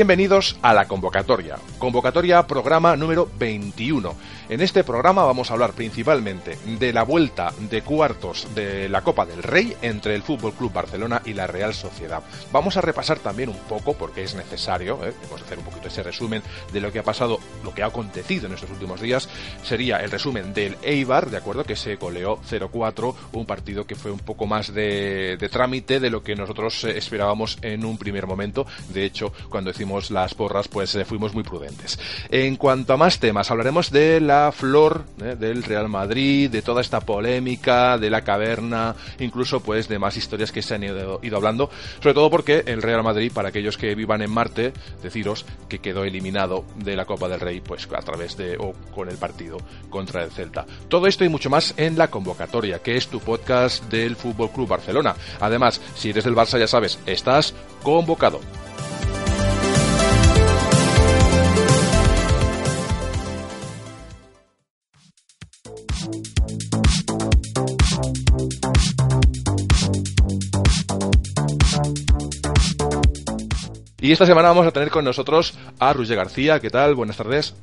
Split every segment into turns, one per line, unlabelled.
Bienvenidos a la convocatoria. Convocatoria programa número 21. En este programa vamos a hablar principalmente de la vuelta de cuartos de la Copa del Rey entre el Fútbol Club Barcelona y la Real Sociedad. Vamos a repasar también un poco, porque es necesario, ¿eh? vamos a hacer un poquito ese resumen de lo que ha pasado, lo que ha acontecido en estos últimos días. Sería el resumen del Eibar, de acuerdo, que se coleó 0-4, un partido que fue un poco más de, de trámite de lo que nosotros eh, esperábamos en un primer momento. De hecho, cuando las porras, pues eh, fuimos muy prudentes. En cuanto a más temas, hablaremos de la flor eh, del Real Madrid, de toda esta polémica, de la caverna, incluso pues de más historias que se han ido, ido hablando, sobre todo porque el Real Madrid, para aquellos que vivan en Marte, deciros que quedó eliminado de la Copa del Rey, pues a través de o con el partido contra el Celta. Todo esto y mucho más en la convocatoria, que es tu podcast del Fútbol Club Barcelona. Además, si eres del Barça, ya sabes, estás convocado. Y esta semana vamos a tener con nosotros a Roger García. ¿Qué tal? Buenas tardes.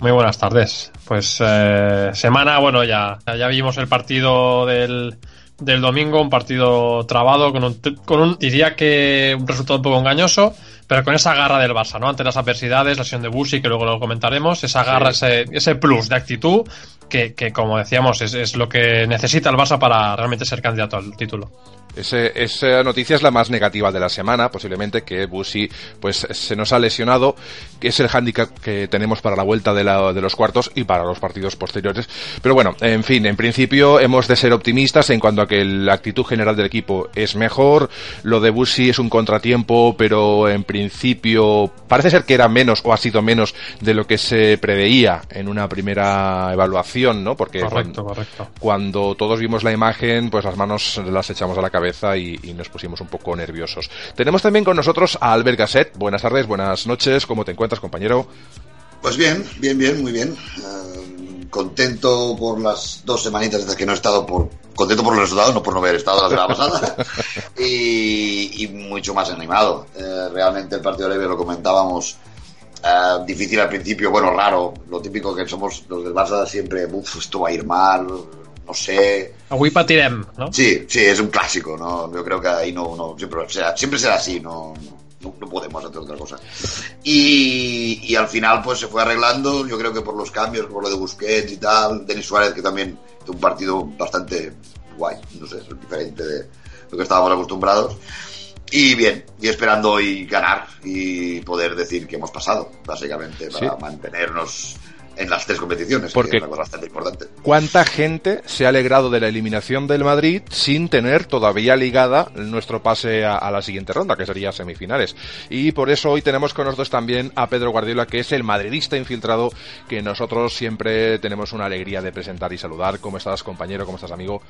Muy buenas tardes. Pues eh, semana, bueno, ya, ya vimos el partido del, del domingo, un partido trabado con un, con un, diría que un resultado un poco engañoso, pero con esa garra del Barça, ¿no? Ante las adversidades, la lesión de Busi, que luego lo comentaremos, esa garra, sí. ese, ese plus de actitud que, que como decíamos, es, es lo que necesita el Barça para realmente ser candidato al título.
Ese, esa noticia es la más negativa de la semana, posiblemente que Busi pues se nos ha lesionado, que es el hándicap que tenemos para la vuelta de, la, de, los cuartos y para los partidos posteriores. Pero bueno, en fin, en principio hemos de ser optimistas en cuanto a que la actitud general del equipo es mejor. Lo de Busi es un contratiempo, pero en principio parece ser que era menos o ha sido menos de lo que se preveía en una primera evaluación, ¿no? Porque
correcto,
cuando,
correcto.
cuando todos vimos la imagen, pues las manos las echamos a la cabeza cabeza y, y, nos pusimos un poco nerviosos. Tenemos también con nosotros a Albert Gasset. Buenas tardes, buenas noches. ¿Cómo te encuentras, compañero?
Pues bien, bien, bien, muy bien. Uh, contento por las dos semanitas desde que no he estado por contento por los resultados, no por no haber estado la semana pasada y, y, mucho más animado. Eh, realmente el partido de Leve lo comentábamos. Uh, difícil al principio, bueno, raro, lo típico que somos los del Barça siempre, uff, esto va a ir mal, no sé.
Avui patirem, ¿no?
Sí, sí, es un clásico, ¿no? Yo creo que ahí no, no siempre, será, siempre será así, no, no, no, podemos hacer otra cosa. Y, y, al final, pues se fue arreglando, yo creo que por los cambios, por lo de Busquets y tal, Denis Suárez, que también tuvo un partido bastante guay, no sé, diferente de lo que estábamos acostumbrados. Y bien, y esperando hoy ganar y poder decir que hemos pasado, básicamente, para sí. mantenernos en las tres competiciones,
Porque
que es cosa bastante importante.
¿Cuánta gente se ha alegrado de la eliminación del Madrid sin tener todavía ligada nuestro pase a, a, la siguiente ronda, que sería semifinales? Y por eso hoy tenemos con nosotros también a Pedro Guardiola, que es el madridista infiltrado que nosotros siempre tenemos una alegría de presentar y saludar. ¿Cómo estás, compañero? ¿Cómo estás, amigo?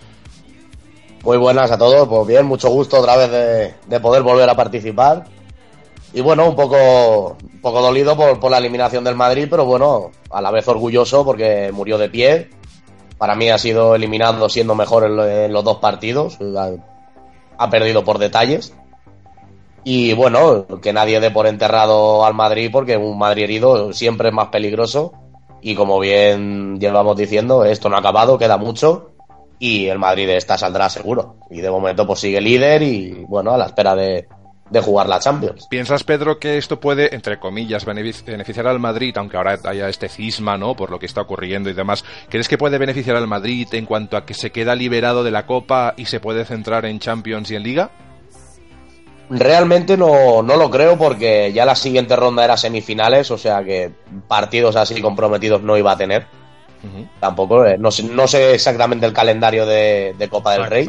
Muy buenas a todos, pues bien, mucho gusto otra vez de, de poder volver a participar y bueno, un poco, un poco dolido por, por, la eliminación del Madrid, pero bueno, a la vez orgulloso porque murió de pie. Para mí ha sido eliminado siendo mejor en, en los dos partidos. Ha, perdido por detalles. Y bueno, que nadie dé por enterrado al Madrid porque un Madrid herido siempre es más peligroso. Y como bien llevamos diciendo, esto no ha acabado, queda mucho. Y el Madrid de esta saldrá seguro. Y de momento pues sigue líder y bueno, a la espera de, de jugar la Champions.
¿Piensas, Pedro, que esto puede, entre comillas, benefic- beneficiar al Madrid, aunque ahora haya este cisma, ¿no? Por lo que está ocurriendo y demás. ¿Crees que puede beneficiar al Madrid en cuanto a que se queda liberado de la Copa y se puede centrar en Champions y en Liga?
Realmente no, no lo creo porque ya la siguiente ronda era semifinales, o sea que partidos así comprometidos no iba a tener. Tampoco, eh, no sé, no sé exactamente el calendario de, de Copa del Rey.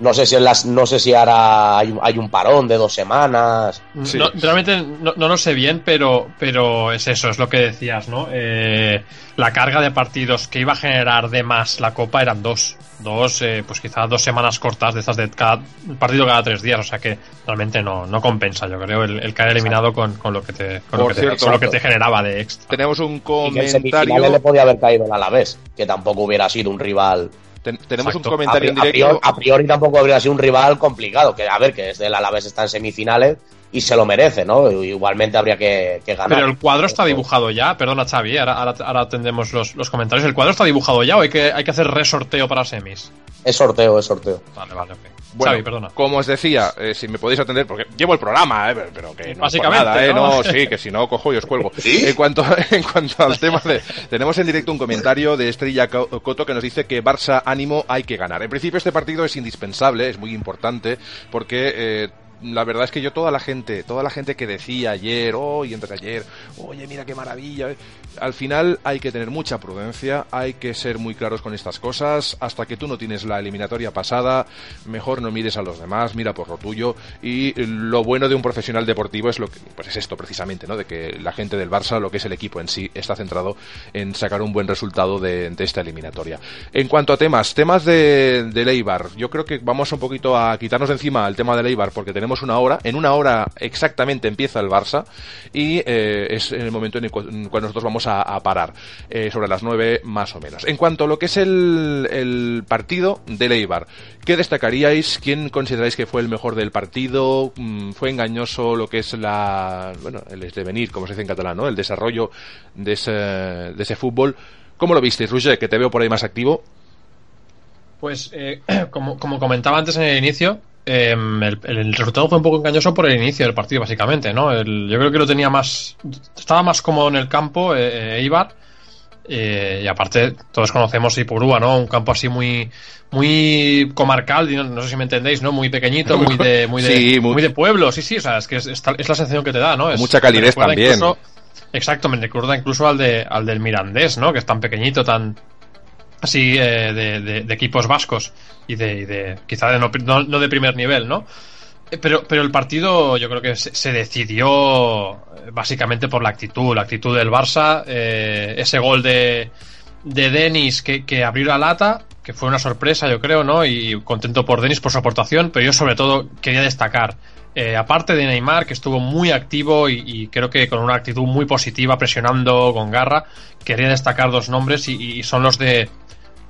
No sé si en las, no sé si ahora hay, un- hay un parón de dos semanas.
Sí.
No, realmente no, no lo sé bien, pero, pero es eso, es lo que decías, ¿no? Eh, la carga de partidos que iba a generar de más la Copa eran dos. Dos, eh, pues quizás dos semanas cortas de estas de cada partido cada tres días, o sea que realmente no, no compensa, yo creo, el, el caer eliminado con, con lo que te, con, lo que te, con lo que te generaba de extra.
Tenemos un
Y que
comentario.
le podía haber caído el Alavés, que tampoco hubiera sido un rival.
Ten- tenemos
Exacto.
un
A,
comentario
pri-
en
a
directo.
priori, a priori tampoco habría sido un rival complicado. Que a ver, que desde el Alavés está en semifinales y se lo merece, ¿no? Igualmente habría que, que ganar.
Pero el cuadro está dibujado ya, perdona Xavi, ahora, ahora, ahora atendemos los, los comentarios. ¿El cuadro está dibujado ya o hay que, hay que hacer resorteo para semis?
Es sorteo, es sorteo.
Vale, vale, ok.
Bueno,
Xavi, perdona.
como os decía, eh, si me podéis atender, porque llevo el programa, eh, pero, que no es por
Básicamente,
nada, eh,
¿no?
no, sí, que si no cojo y os cuelgo.
¿Sí?
En cuanto, en cuanto al tema de, tenemos en directo un comentario de Estrella Co- Coto que nos dice que Barça ánimo hay que ganar. En principio este partido es indispensable, es muy importante, porque eh, la verdad es que yo toda la gente, toda la gente que decía ayer, hoy, entre ayer, oye, mira qué maravilla, eh, al final hay que tener mucha prudencia, hay que ser muy claros con estas cosas, hasta que tú no tienes la eliminatoria pasada, mejor no mires a los demás, mira por lo tuyo, y lo bueno de un profesional deportivo es lo que, pues es esto precisamente, ¿no? De que la gente del Barça, lo que es el equipo en sí, está centrado en sacar un buen resultado de, de esta eliminatoria. En cuanto a temas, temas de, de Leibar, yo creo que vamos un poquito a quitarnos de encima el tema de Leibar, porque tenemos una hora, en una hora exactamente empieza el Barça, y eh, es el momento en el cual nosotros vamos a, parar, eh, sobre las nueve más o menos. En cuanto a lo que es el, el partido de Leibar, ¿qué destacaríais? ¿Quién consideráis que fue el mejor del partido? Mm, ¿Fue engañoso lo que es la, bueno, el devenir, como se dice en catalán, ¿no? El desarrollo de ese, de ese fútbol. ¿Cómo lo visteis, Roger? Que te veo por ahí más activo.
Pues eh, como, como comentaba antes en el inicio, eh, el, el resultado fue un poco engañoso por el inicio del partido, básicamente, ¿no? El- yo creo que lo tenía más. Estaba más cómodo en el campo, eh, eh, Eibar. eh, y aparte, todos conocemos Ipurúa, ¿no? Un campo así muy muy comarcal, no, no sé si me entendéis, ¿no? Muy pequeñito, muy de muy de,
Sí, muy-
muy de pueblo, sí, sí, o sea, es que es, es tal- es la sensación que te da, ¿no? Es-
Mucha calidez también.
incluso- exacto, me recuerda incluso al de al del Mirandés, ¿no? Que es tan pequeñito, tan así eh, de, de- de equipos vascos y de, quizá de no, de primer nivel, ¿no? Eh, Pero, pero el partido yo creo que se, se decidió eh, básicamente por la actitud, la actitud del Barça, eh, ese gol de, de Denis que, que abrió la lata, que fue una sorpresa yo creo, ¿no? Y contento por Denis por su aportación, pero yo sobre todo quería destacar, eh, aparte de Neymar, que estuvo muy activo y, creo que con una actitud muy positiva, presionando con garra, quería destacar dos nombres y, y son los de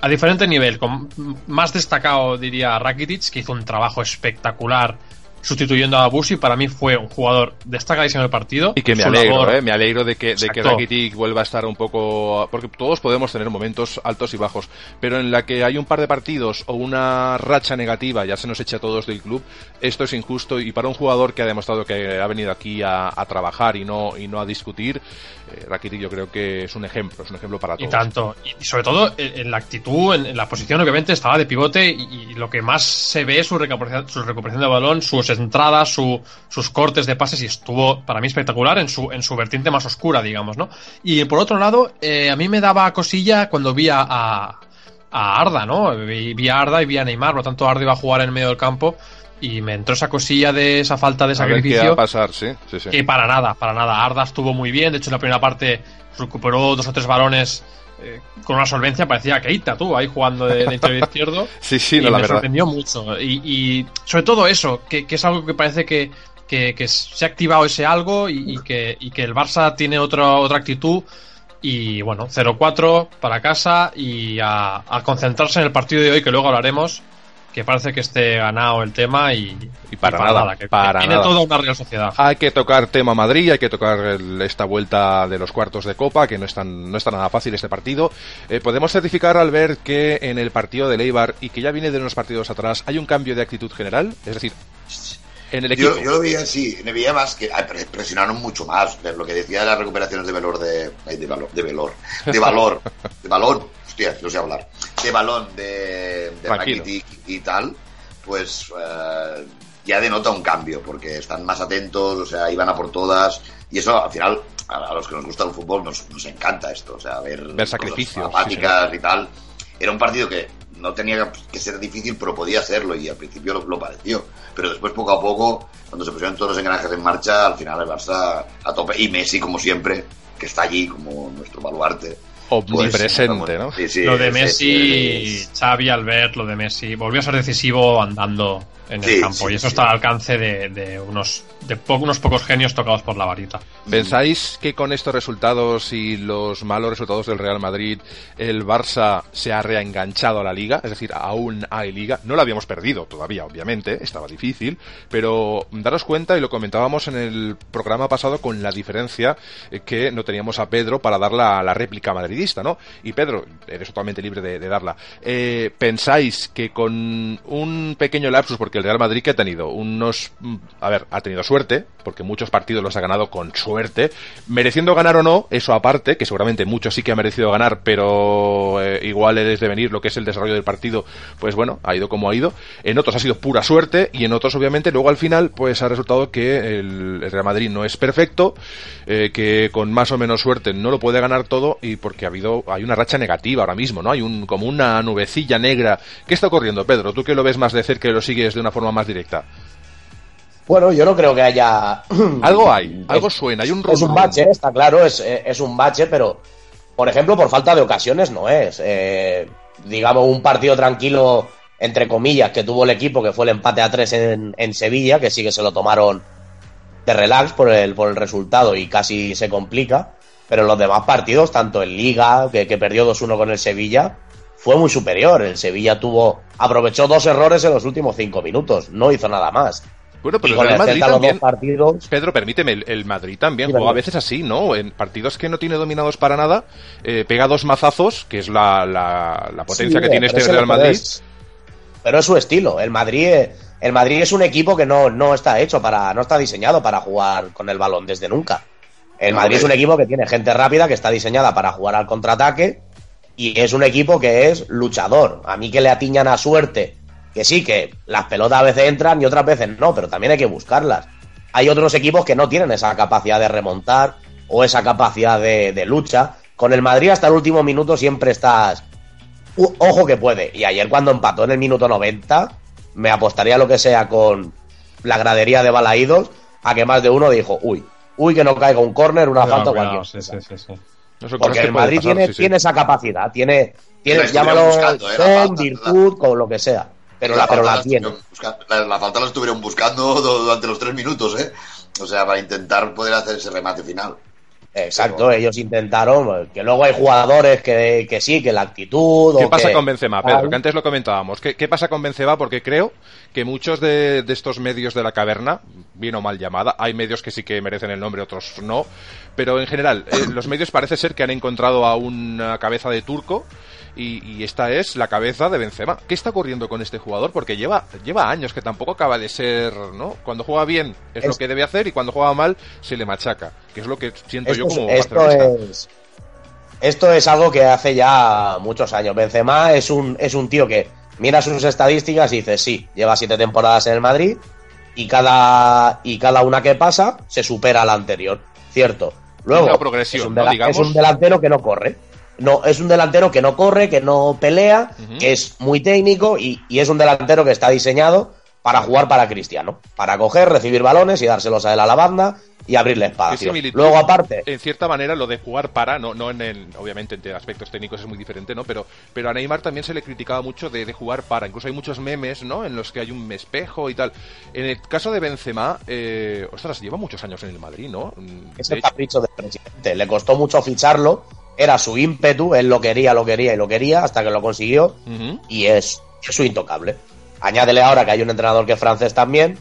a diferente nivel, con más destacado diría Rakitic, que hizo un trabajo espectacular sustituyendo a Busi, para mí fue un jugador destacadísimo en el partido.
Y que me
Su
alegro,
labor-
¿eh? Me alegro de que, de que. Rakitic vuelva a estar un poco... Porque todos podemos tener momentos altos y bajos, pero en la que hay un par de partidos o una racha negativa, ya se nos echa a todos del club, esto es injusto y para un jugador que ha demostrado que ha venido aquí a, a trabajar y no, y no a discutir, eh, Rakitic yo creo que es un ejemplo, es un ejemplo para
Y
todos.
tanto, y, y sobre todo en, la actitud, en, en la posición, obviamente estaba de pivote y, y lo que más se ve es su recuperación, su recuperación de balón, sus entradas, su- sus cortes de pases y estuvo para mí espectacular en su, en su vertiente más oscura, digamos, ¿no? Y por otro lado, eh, a mí me daba cosilla cuando vi a, a, a Arda, ¿no? Vi, vi a Arda y vi a Neymar, por lo tanto Arda iba a jugar en medio del campo y me entró esa cosilla de esa falta de sacrificio.
a pasar, sí, sí, sí.
Que para nada, para nada. Arda estuvo muy bien. De hecho, en la primera parte recuperó dos o tres balones eh, con una solvencia. Parecía Keita, tú, ahí jugando de, de interior izquierdo.
Sí, sí,
y
no, la
me
verdad.
sorprendió mucho. Y, y sobre todo eso, que, que es algo que parece que, que, que se ha activado ese algo y, y que, y que el Barça tiene otra, otra actitud. Y bueno, 0-4 para casa y a, a concentrarse en el partido de hoy, que luego hablaremos. Que parece que esté ganado el tema y,
Y para nada,
que, que
para
tiene
nada.
toda una Real Sociedad.
Hay que tocar tema Madrid, hay que tocar el- esta vuelta de los cuartos de Copa, que no es tan, no está nada fácil este partido. Eh, podemos certificar al ver que en el partido de Leibar y que ya viene de unos partidos atrás hay un cambio de actitud general, es decir, En el equipo.
Yo, yo lo veía así, me veía más que ah, pre- presionaron mucho más. Lo que decía de las recuperaciones de valor de. de valor, de valor. De valor. De balón. Hostia, no sé hablar. De balón de, de. Rakitic y tal, pues eh, ya denota un cambio, porque están más atentos, o sea, iban a por todas. Y eso al final, a, a los que nos gusta el fútbol, nos, nos encanta esto. O sea, ver, cosas
sacrificios,
apáticas y tal. Era un partido que no tenía que ser difícil, pero podía serlo y al principio lo, lo pareció. Pero después, poco a poco, cuando se pusieron todos los engranajes en marcha, al final el Barça a tope. Y Messi, como siempre, que está allí como nuestro baluarte.
Omnipresente, ¿no?
Sí, sí,
lo de
es-
Messi,
es-
Xavi, Albert, lo de Messi, volvió a ser decisivo andando en el
Sí,
campo
sí,
y eso
sí.
está al alcance de, de unos de po- unos pocos genios tocados por la varita.
¿Pensáis que con estos resultados y los malos resultados del Real Madrid, el Barça se ha reenganchado a la liga? Es decir, aún hay liga. No la habíamos perdido todavía, obviamente, estaba difícil, pero daros cuenta, y lo comentábamos en el programa pasado, con la diferencia eh, que no teníamos a Pedro para dar la, la réplica ¿no? Y Pedro, eres totalmente libre de, darla. Eh, ¿Pensáis que con un pequeño lapsus, porque el Real Madrid que ha tenido unos... mm, A ver, ha tenido suerte, porque muchos partidos los ha ganado con suerte, mereciendo ganar o no, eso aparte, que seguramente muchos sí que ha merecido ganar, pero eh, igual es de venir lo que es el desarrollo del partido, pues bueno, ha ido como ha ido. En otros ha sido pura suerte y en otros obviamente luego al final pues ha resultado que el, el Real Madrid no es perfecto, eh, que con más o menos suerte no lo puede ganar todo y porque ha habido hay una racha negativa ahora mismo, ¿no? Hay un como una nubecilla negra. ¿Qué está ocurriendo, Pedro? Tú que lo ves más de cerca y lo sigues de una forma más directa.
Bueno, yo no creo que haya.
Algo hay, algo suena, hay un
Es un bache, está claro, es, eh, es un bache, pero por ejemplo, por falta de ocasiones no es. Eh, digamos, un partido tranquilo, entre comillas, que tuvo el equipo, que fue el empate a tres en, en Sevilla, que sí que se lo tomaron de relax por el, por el resultado y casi se complica. Pero en los demás partidos, tanto en Liga, que, que perdió 2-1 con el Sevilla, fue muy superior. El Sevilla tuvo, aprovechó dos errores en los últimos cinco minutos, no hizo nada más.
Bueno, pero
y
el
con
Real
el
Madrid
Celta los dos
también,
partidos,
Pedro, permíteme, el, el Madrid también
Sí,
juega a veces así, ¿no? En partidos que no tiene dominados para nada, eh, pega dos mazazos, que es la, la, la potencia
Sí,
que tiene este Real Madrid.
Pero es su estilo. El Madrid, el Madrid es un equipo que no, no está hecho para, no está diseñado para jugar con el balón desde nunca. El Madrid es un equipo que tiene gente rápida, que está diseñada para jugar al contraataque, y es un equipo que es luchador. A mí que le atiñan a suerte, que sí, que las pelotas a veces entran y otras veces no, pero también hay que buscarlas. Hay otros equipos que no tienen esa capacidad de remontar o esa capacidad de, de lucha. Con el Madrid hasta el último minuto siempre estás ojo que puede. Y ayer cuando empató en el minuto 90, me apostaría lo que sea con la gradería de Balaídos a que más de uno dijo, uy, uy que no caiga un córner, una falta cualquier
sí,
cosa.
sí, sí, sí.
No son cosas
Porque
que
el Madrid
pasar,
tiene,
sí, sí.
tiene esa capacidad, tiene, tiene llámalo
buscando, eh, falta,
virtud, con lo que sea. Pero la, pero
falta
la tiene.
la, la falta la estuvieron buscando du- durante los tres minutos, ¿eh? O sea, para intentar poder hacer ese remate final.
Exacto, ellos intentaron, que luego hay jugadores que, que sí, que la actitud...
¿Qué
o
pasa
que-
con Benzema, Pedro? Que antes lo comentábamos. ¿Qué, qué pasa con Benzema? Porque creo que muchos de, de estos medios de la caverna, bien o mal llamada, hay medios que sí que merecen el nombre, otros no, pero en general, eh, los medios parece ser que han encontrado a una cabeza de turco y, y esta es la cabeza de Benzema. ¿Qué está ocurriendo con este jugador? Porque lleva, lleva años que tampoco acaba de ser, ¿no? Cuando juega bien es, lo que debe hacer y cuando juega mal se le machaca, que es lo que siento yo
Esto,
como
es, esto es esto es algo que hace ya muchos años. Benzema es un, es un tío que mira sus estadísticas y dice, sí, lleva siete temporadas en el Madrid y cada, y cada una que pasa se supera a la anterior. Cierto. Luego, es un delantero que no corre. No, es un delantero que no corre, que no pelea, que es muy técnico y, y es un delantero que está diseñado para jugar para Cristiano. Para coger, recibir balones y dárselos a él a la banda y abrirle
¿Qué
espacio. Luego, aparte,
En cierta manera, lo de jugar para, no, no en el, obviamente entre aspectos técnicos es muy diferente, ¿no? Pero, pero a Neymar también se le criticaba mucho de, de jugar para. Incluso hay muchos memes, ¿no? En los que hay un espejo y tal. En el caso de Benzema, eh, ostras, lleva muchos años en el Madrid, ¿no?
Es el capricho del presidente. Le costó mucho ficharlo, era su ímpetu, él lo quería, lo quería y lo quería hasta que lo consiguió y es, es su intocable. Añádele ahora que hay un entrenador que es francés también,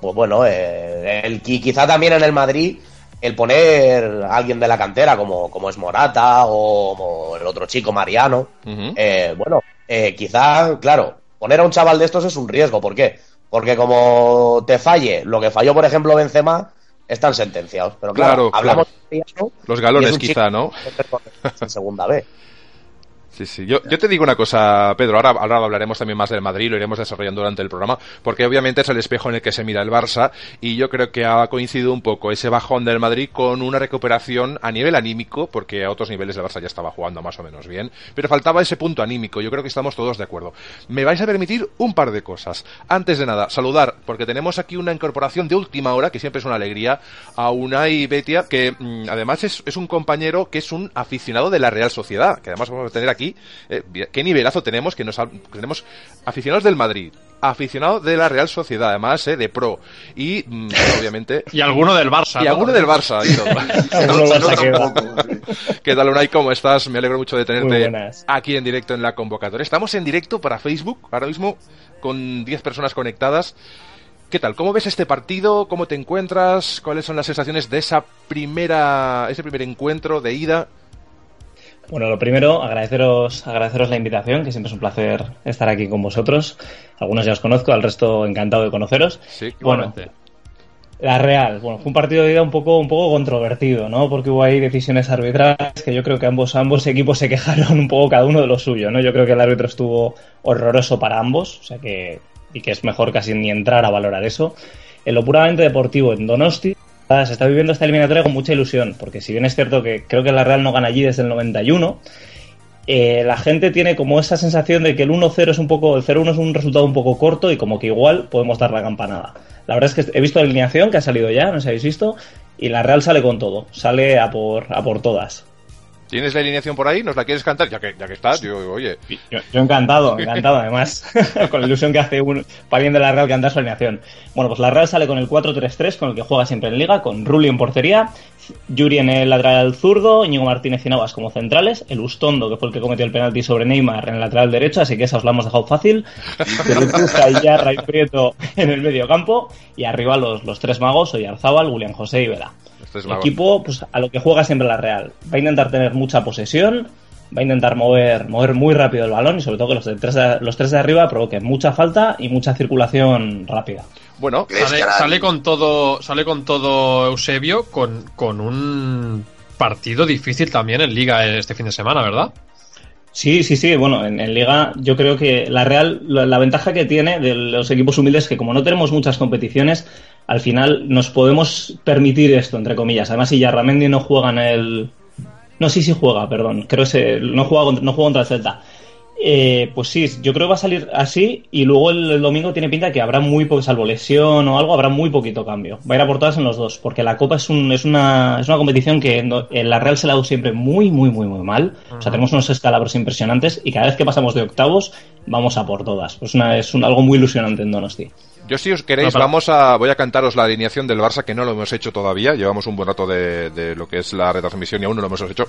pues bueno, eh, el, quizá también en el Madrid el poner a alguien de la cantera como, como es Morata o, o el otro chico Mariano, eh, bueno, eh, quizá, claro, poner a un chaval de estos es un riesgo. ¿Por qué? Porque como te falle lo que falló, por ejemplo, Benzema, están sentenciados. Pero claro,
Claro,
hablamos
claro.
de
Los galones quizá, ¿no?
segunda B.
Sí, sí. Yo, te digo una cosa, Pedro, ahora, ahora hablaremos también más del Madrid, lo iremos desarrollando durante el programa, porque obviamente es el espejo en el que se mira el Barça, y yo creo que ha coincidido un poco ese bajón del Madrid con una recuperación a nivel anímico, porque a otros niveles el Barça ya estaba jugando más o menos bien, pero faltaba ese punto anímico, yo creo que estamos todos de acuerdo. Me vais a permitir un par de cosas. Antes de nada, saludar, porque tenemos aquí una incorporación de última hora, que siempre es una alegría, a Unai Betia, que mm, además es, es un compañero que es un aficionado de la Real Sociedad, que además vamos a tener aquí, eh, qué nivelazo tenemos, que nos tenemos aficionados del Madrid, aficionados de la Real Sociedad, además, eh, de pro, y mm, obviamente...
Y alguno del Barça.
Y
¿no?
alguno del Barça y todo. ¿Qué tal, Unai? ¿Cómo estás? Me alegro mucho de tenerte aquí en directo en la convocatoria. Estamos en directo para Facebook, ahora mismo, con 10 personas conectadas. ¿Qué tal? ¿Cómo ves este partido? ¿Cómo te encuentras? ¿Cuáles son las sensaciones de esa primera, ese primer encuentro de ida?
Bueno, lo primero, agradeceros, agradeceros la invitación, que siempre es un placer estar aquí con vosotros. Algunos ya os conozco, al resto encantado de conoceros.
Sí,
Bueno. La Real, bueno, fue un partido de ida un poco, un poco controvertido, ¿no? Porque hubo ahí decisiones arbitrales que yo creo que ambos, ambos equipos se quejaron un poco cada uno de lo suyo, ¿no? Yo creo que el árbitro estuvo horroroso para ambos, o sea que, y que es mejor casi ni entrar a valorar eso. En lo puramente deportivo, en Donosti, se está viviendo esta eliminatoria con mucha ilusión, porque si bien es cierto que creo que la Real no gana allí desde el 91, eh, la gente tiene como esa sensación de que el 1-0 es un poco, el 0-1 es un resultado un poco corto y como que igual podemos dar la campanada. La verdad es que he visto la alineación que ha salido ya, no sé si habéis visto, y la Real sale con todo, sale a por, a por todas.
¿Tienes la alineación por ahí? ¿Nos la quieres cantar? Ya que, ya que estás, yo, oye.
Yo, yo encantado, encantado además, con la ilusión que hace un para bien de la Real cantar su alineación. Bueno, pues la Real sale con el 4-3-3, con el que juega siempre en Liga, con Rulli en portería, Yuri en el lateral zurdo, Íñigo Martínez y Navas como centrales, el Ustondo, que fue el que cometió el penalti sobre Neymar en el lateral derecho, así que esa os la hemos dejado fácil, Zurituza, Iyarra y Prieto en el medio campo, y arriba los, los tres magos, Oyarzábal, Julián José y Vela.
Este
El
mago.
equipo, pues a lo que juega siempre la Real. Va a intentar tener mucha posesión, va a intentar mover, mover muy rápido el balón y sobre todo que los, de tres de- los tres de arriba provoquen mucha falta y mucha circulación rápida.
Bueno,
¿Crees
Sale, con todo, sale con todo Eusebio con, con un partido difícil también en Liga este fin de semana, ¿verdad?
Sí, sí, sí. Bueno, en, en Liga yo creo que la Real, la, la ventaja que tiene de los equipos humildes es que como no tenemos muchas competiciones, al final nos podemos permitir esto, entre comillas. Además, si Yarramendi no juega en el... No, sí, sí juega, perdón. Creo que se- no, juega contra, no juega contra el Celta. Eh, pues sí, yo creo que va a salir así y luego el, el domingo tiene pinta que habrá muy poco, salvo lesión o algo, habrá muy poquito cambio. Va a ir a por todas en los dos, porque la Copa es, un, es, una, es una competición que en la Real se la ha dado siempre muy, muy, muy, muy mal. O sea, tenemos unos escalabros impresionantes y cada vez que pasamos de octavos vamos a por todas. Pues una, es un- algo muy ilusionante en Donosti.
Yo si os queréis,
No, pero-
vamos a, voy a cantaros la alineación del Barça, que no lo hemos hecho todavía, llevamos un buen rato de, de lo que es la retransmisión y aún no lo hemos hecho.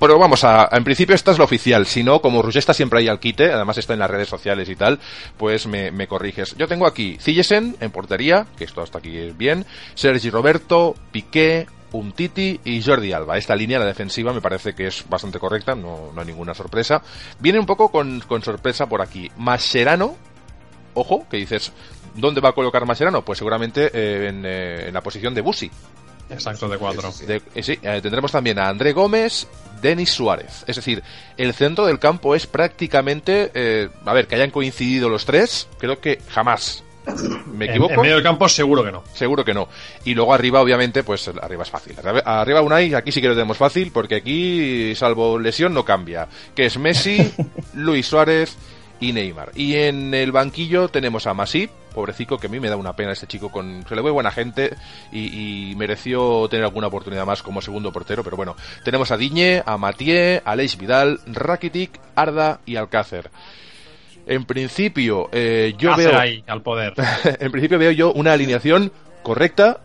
Pero vamos a, en principio esta es la oficial, si no, como Roger está siempre ahí al quite, además está en las redes sociales y tal, pues me, me corriges. Yo tengo aquí Cillesen en portería, que esto hasta aquí es bien, Sergi Roberto, Piqué, Umtiti y Jordi Alba. Esta línea, la defensiva, me parece que es bastante correcta, no, no hay ninguna sorpresa. Viene un poco con, con sorpresa por aquí. Mascherano, ojo, que dices, ¿dónde va a colocar Mascherano? Pues seguramente eh, en, eh, en la posición de Busi.
Exacto, de cuatro.
De- sí, eh, tendremos también a André Gómez, Denis Suárez. Es decir, el centro del campo es prácticamente, a ver, que hayan coincidido los tres, creo que jamás. ¿Me
En,
equivoco?
en medio del campo seguro que no.
Seguro que no. Y luego arriba, obviamente, pues arriba es fácil. Arriba, arriba Unai, aquí sí que lo tenemos fácil, porque aquí, salvo lesión, no cambia. Que es Messi, Luis Suárez y Neymar. Y en el banquillo tenemos a Masip, pobrecito, que a mí me da una pena este chico, con se le ve buena gente y, y mereció tener alguna oportunidad más como segundo portero, pero bueno, tenemos a Diñe, a Mathieu, a Aleix Vidal, Rakitic, Arda y Alcácer. En principio, eh, yo veo
ahí, al poder.
en principio veo yo una alineación correcta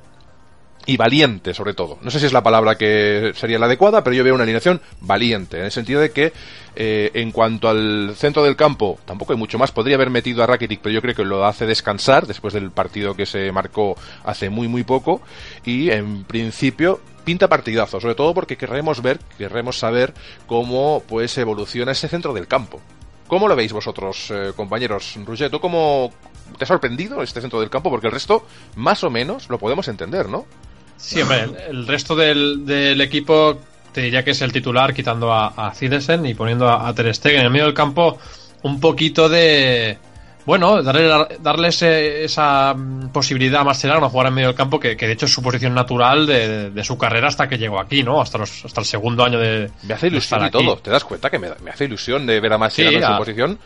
y valiente, sobre todo. No sé si es la palabra que sería la adecuada, pero yo veo una alineación valiente, en el sentido de que eh, en cuanto al centro del campo, tampoco hay mucho más. Podría haber metido a Rakitic, pero yo creo que lo hace descansar después del partido que se marcó hace muy, muy poco. Y en principio pinta partidazo, sobre todo porque querremos ver, querremos saber cómo pues evoluciona ese centro del campo. ¿Cómo lo veis vosotros, eh, compañeros? Roger, ¿tú cómo, te ha sorprendido este centro del campo? Porque el resto, más o menos, lo podemos entender, ¿no?
Sí, hombre, el, el resto del, del equipo te diría que es el titular, quitando a, a Cidesen y poniendo a, a Ter Stegen en el medio del campo un poquito de... Bueno, darle, darle ese- esa mm, posibilidad a Mascherano a jugar en medio del campo, que, que de hecho es su posición natural de, de su carrera hasta que llegó aquí, ¿no? Hasta, los, hasta el segundo año de...
Me hace ilusión y todo. ¿Te das cuenta que me, me hace ilusión de ver a Mascherano
Sí,
en su
a-
posición?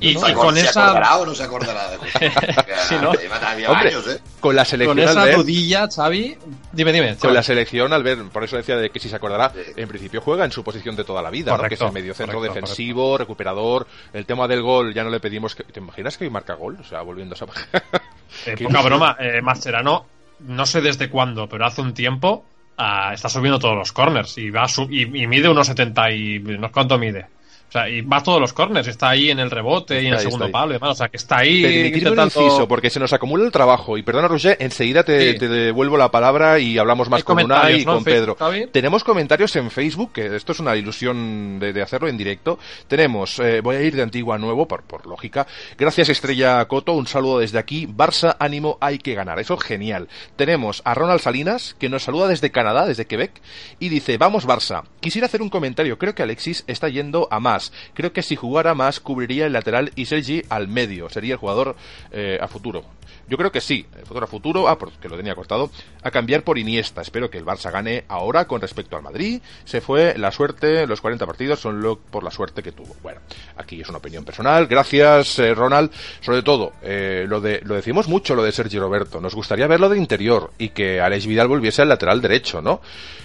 Y,
¿Se
y con
¿Se
esa...
acordará o no se acordará de
Sí, ¿no?
Hombre,
años, ¿eh?
con la
Con
selección
esa
al ver,
rodilla, Xavi... Dime, dime.
con la selección al ver, por eso decía de que si se acordará,
Sí.
en principio juega en su posición de toda la vida, ¿no? que es el medio centro
correcto,
defensivo, recuperador, el tema del gol ya no le pedimos que ¿te imaginas que hoy marca gol? O sea, volviendo a esa
Eh, poca broma, eh, Mascherano, no sé desde cuándo, pero hace un tiempo ah, está subiendo todos los corners y va a y, y mide unos 70 y no sé cuánto mide. O sea, y va a todos los corners, está ahí en el rebote y en el segundo palo y demás, o sea, que está ahí
Permitidme un inciso, porque se nos acumula el trabajo. Y perdona, Roger, enseguida te,
Sí.
te devuelvo la palabra y hablamos más
Hay
con Unai y
¿no?
con Pedro. Tenemos comentarios en Facebook, que esto es una ilusión de, de hacerlo en directo. Tenemos, eh, voy a ir de antiguo a nuevo, por, por lógica. Gracias, Estrella Coto, un saludo desde aquí. Barça, ánimo, hay que ganar. Eso es genial. Tenemos a Ronald Salinas, que nos saluda desde Canadá, desde Quebec, y dice, vamos Barça. Quisiera hacer un comentario, creo que Alexis está yendo a más. Creo que si jugara más, cubriría el lateral y Sergi al medio. Sería el jugador eh, a futuro. Yo creo que sí, el futuro a futuro, ah, porque lo tenía cortado, a cambiar por Iniesta. Espero que el Barça gane ahora con respecto al Madrid. Se fue la suerte, los 40 partidos son lo, por la suerte que tuvo. Bueno, aquí es una opinión personal. Gracias, eh, Ronald. Sobre todo, eh, lo, de, lo decimos mucho, lo de Sergi Roberto. Nos gustaría verlo de interior y que Alex Vidal volviese al lateral derecho, ¿no?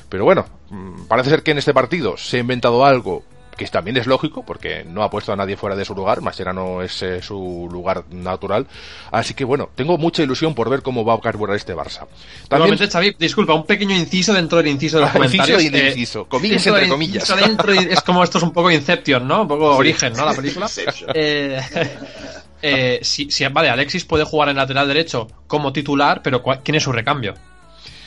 Pero bueno, mm, parece ser que en este partido se ha inventado algo que también es lógico, porque no ha puesto a nadie fuera de su lugar, Mascherano es eh, su lugar natural. Así que bueno, tengo mucha ilusión por ver cómo va a carburar este Barça. También,
Xavi, disculpa, un pequeño inciso dentro del inciso de los
Ah, inciso
comentarios. eh,
inciso, comillas
dentro
entre comillas.
inciso dentro es como esto es un poco Inception, ¿no? Un poco origen, ¿no? La película. Eh, eh, si, si- vale, Alexis puede jugar en lateral derecho como titular, pero ¿cuál- ¿quién es su recambio?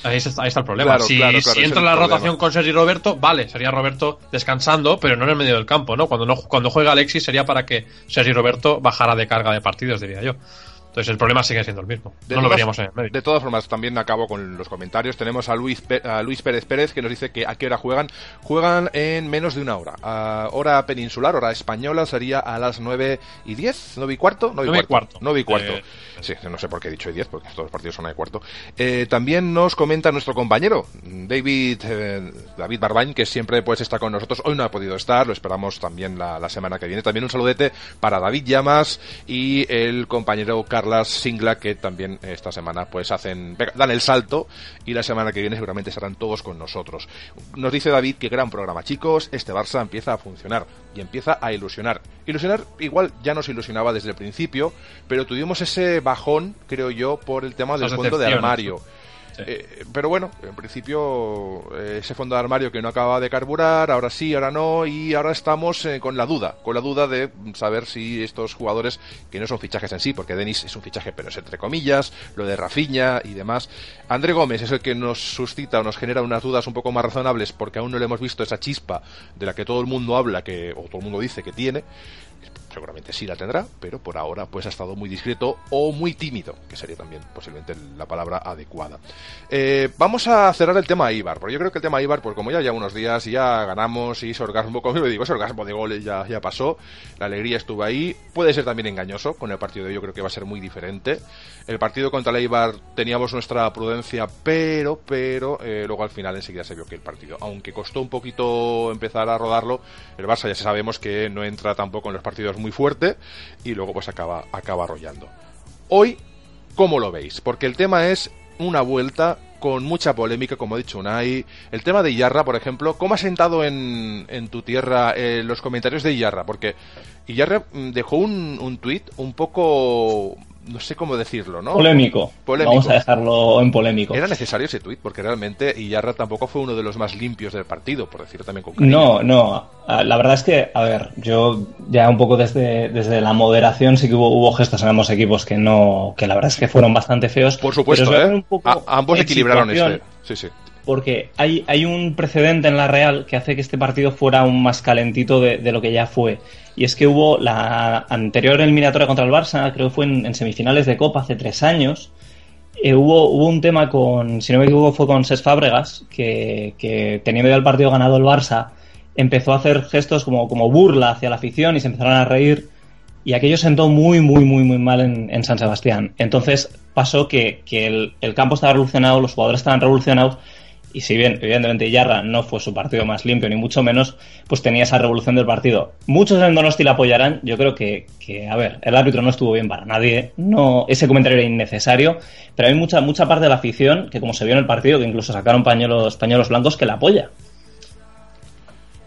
Ahí está, ahí está el problema.
Claro,
si
claro, claro,
si entra en la rotación con Sergi Roberto, vale, sería Roberto descansando, pero no en el medio del campo, ¿no? Cuando, no, cuando juega Alexis sería para que Sergi Roberto bajara de carga de partidos, diría yo. Entonces el problema sigue siendo el mismo.
De
no lo veríamos en el medio.
De todas formas, también acabo con los comentarios. Tenemos a Luis, a Luis Pérez Pérez que nos dice que a qué hora juegan. Juegan en menos de una hora. A hora peninsular, hora española, sería a las 9 y 10, 9 y cuarto. 9 y
Nueve y
cuarto.
cuarto.
9 y cuarto.
Eh,
Sí, no sé por qué he dicho 10, porque todos los partidos son a y cuarto. Eh, también nos comenta nuestro compañero, David, eh, David Barbañ, que siempre pues está con nosotros. Hoy no ha podido estar, lo esperamos también la, la semana que viene. También un saludete para David Llamas y el compañero Carlas Singla, que también esta semana pues hacen, dan el salto y la semana que viene seguramente estarán todos con nosotros. Nos dice David que gran programa, chicos, este Barça empieza a funcionar y empieza a ilusionar. Ilusionar igual ya nos ilusionaba desde el principio, pero tuvimos ese bajón, creo yo, por el tema del fondo de armario. Eh, pero bueno, en principio eh, ese fondo de armario que no acaba de carburar, ahora sí, ahora no, y ahora estamos eh, con la duda, con la duda de saber si estos jugadores, que no son fichajes en sí, porque Denis es un fichaje, pero es entre comillas, lo de Rafinha y demás. André Gómez es el que nos suscita o nos genera unas dudas un poco más razonables, porque aún no le hemos visto esa chispa de la que todo el mundo habla, que, o todo el mundo dice que tiene seguramente sí la tendrá, pero por ahora pues ha estado muy discreto o muy tímido, que sería también posiblemente la palabra adecuada. Eh, vamos a cerrar el tema Ibar, porque yo creo que el tema Ibar, pues como ya lleva unos días y ya ganamos y ese orgasmo, como digo, ese orgasmo de goles ya, ya pasó, la alegría estuvo ahí, puede ser también engañoso, con el partido de hoy yo creo que va a ser muy diferente. El partido contra el Ibar teníamos nuestra prudencia, pero, pero, eh, luego al final enseguida se vio que el partido, aunque costó un poquito empezar a rodarlo, el Barça ya sabemos que no entra tampoco en los partidos muy fuerte y luego pues acaba, acaba arrollando. Hoy, ¿cómo lo veis? Porque el tema es una vuelta con mucha polémica, como ha dicho Unai. El tema de Iyarra, por ejemplo, ¿cómo ha sentado en, en tu tierra eh, los comentarios de Iyarra? Porque Iyarra mm, dejó un, un tuit un poco, no sé cómo decirlo, ¿no?
Polémico.
Polémico.
Vamos a dejarlo en polémico.
Era necesario ese tuit, porque realmente Iyarra tampoco fue uno de los más limpios del partido, por decirlo también con cariño.
No, no. Ah, La verdad es que, a ver, yo ya un poco desde, desde la moderación sí que hubo, hubo gestos en ambos equipos que no, que la verdad es que fueron bastante feos.
Por supuesto, ¿eh?
poner un poco
A- ambos equilibraron este. Sí, sí.
Porque hay, hay un precedente en la Real que hace que este partido fuera aún más calentito de, de lo que ya fue. Y es que hubo la anterior eliminatoria contra el Barça, creo que fue en, semifinales de Copa hace tres años. eh, hubo, hubo un tema con, si no me equivoco, fue con Ses Fábregas, que, que teniendo ya el partido ganado el Barça, empezó a hacer gestos como, como burla hacia la afición y se empezaron a reír. Y aquello sentó muy, muy, muy, muy mal en, San Sebastián. Entonces pasó que, el campo estaba revolucionado, los jugadores estaban revolucionados y si bien evidentemente Yarra no fue su partido más limpio ni mucho menos, pues tenía esa revolución del partido. Muchos en Donosti la apoyarán, yo creo que, que, a ver, el árbitro no estuvo bien para nadie, no, ese comentario era innecesario, pero hay mucha, mucha parte de la afición que como se vio en el partido, que incluso sacaron pañuelos, pañuelos blancos, que la apoya.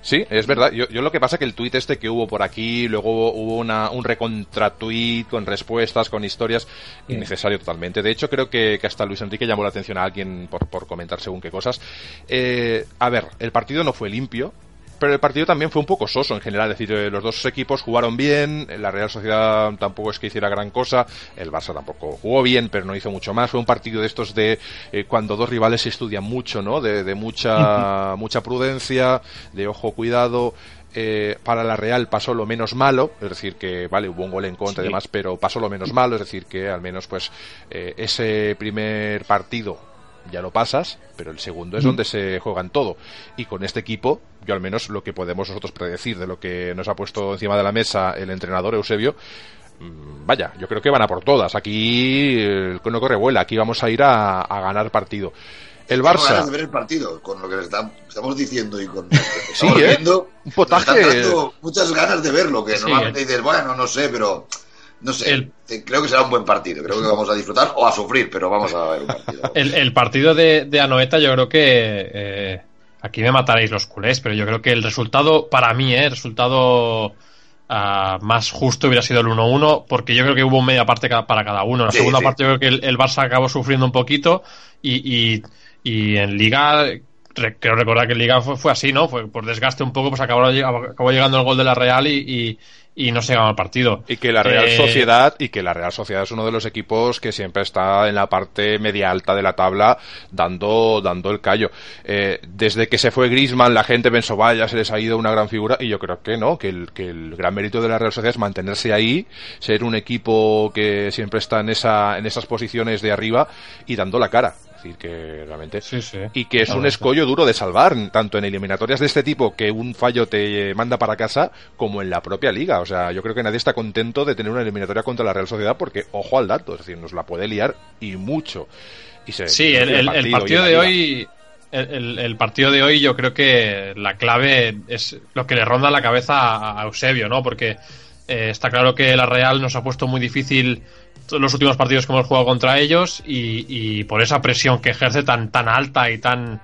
Sí, es verdad. Yo, yo lo que pasa es que el tuit este que hubo por aquí, luego hubo una, un recontratuit con respuestas, con historias,
Sí.
innecesario totalmente. De hecho, creo que, que hasta Luis Enrique llamó la atención a alguien por, por comentar según qué cosas. Eh, a ver, el partido no fue limpio, pero el partido también fue un poco soso en general. Es decir, eh, los dos equipos jugaron bien, la Real Sociedad tampoco es que hiciera gran cosa, el Barça tampoco jugó bien, pero no hizo mucho más. Fue un partido de estos de eh, cuando dos rivales se estudian mucho, ¿no? De, de mucha, mucha prudencia, de ojo, cuidado. Eh, para la Real pasó lo menos malo, es decir, que vale, hubo un gol en contra y
Sí.
demás, pero pasó lo menos malo, es decir, que al menos pues eh, ese primer partido ya lo pasas, pero el segundo es
Ujú.
donde se juegan todo. Y con este equipo, yo al menos lo que podemos nosotros predecir de lo que nos ha puesto encima de la mesa el entrenador Eusebio, mm, vaya, yo creo que van a por todas. Aquí eh, el no corre vuela, aquí vamos a ir a, a ganar partido. El
Tengo ganas
Barça,
de ver el partido, con lo que les estamos, diciendo y con lo que
Sí,
estamos
¿eh?
viendo.
un potaje.
dando muchas ganas de verlo, que
Sí,
normalmente
eh.
dices, bueno, no sé, pero no sé.
El-
Creo que será un buen partido. Creo que vamos a disfrutar o a sufrir, pero vamos a ver un partido.
El, el partido de, de Anoeta, yo creo que. eh, aquí me mataréis los culés, pero yo creo que el resultado, para mí, eh, el resultado ah, más justo hubiera sido el 1-1, porque yo creo que hubo media parte para cada uno. En la
Sí,
segunda
sí.
parte, yo creo que el, el Barça acabó sufriendo un poquito y, y, y en Liga. re- Creo recordar que en Liga fue, fue así, ¿no? Fue por desgaste un poco, pues acabó, acabó llegando el gol de la Real y, y, y no se ganó el partido.
Y que la Real
Eh,
Sociedad, y que la Real Sociedad es uno de los equipos que siempre está en la parte media alta de la tabla dando, dando el callo. Eh, desde que se fue Grisman, la gente pensó, vaya, se les ha ido una gran figura, y yo creo que no, que el, que el gran mérito de la Real Sociedad es mantenerse ahí, ser un equipo que siempre está en esa, en esas posiciones de arriba y dando la cara. Es decir, que realmente
Sí, sí.
y que es un escollo duro de salvar, tanto en eliminatorias de este tipo que un fallo te manda para casa, como en la propia liga. O sea, yo creo que nadie está contento de tener una eliminatoria contra la Real Sociedad porque, ojo al dato, es decir, nos la puede liar y mucho. Y se,
Sí, el, el- el partido de hoy. El, partido de hoy yo creo que la clave es lo que le ronda la cabeza a, a Eusebio, ¿no? Porque eh, está claro que la Real nos ha puesto muy difícil los últimos partidos que hemos jugado contra ellos y, y por esa presión que ejerce tan, tan alta y tan,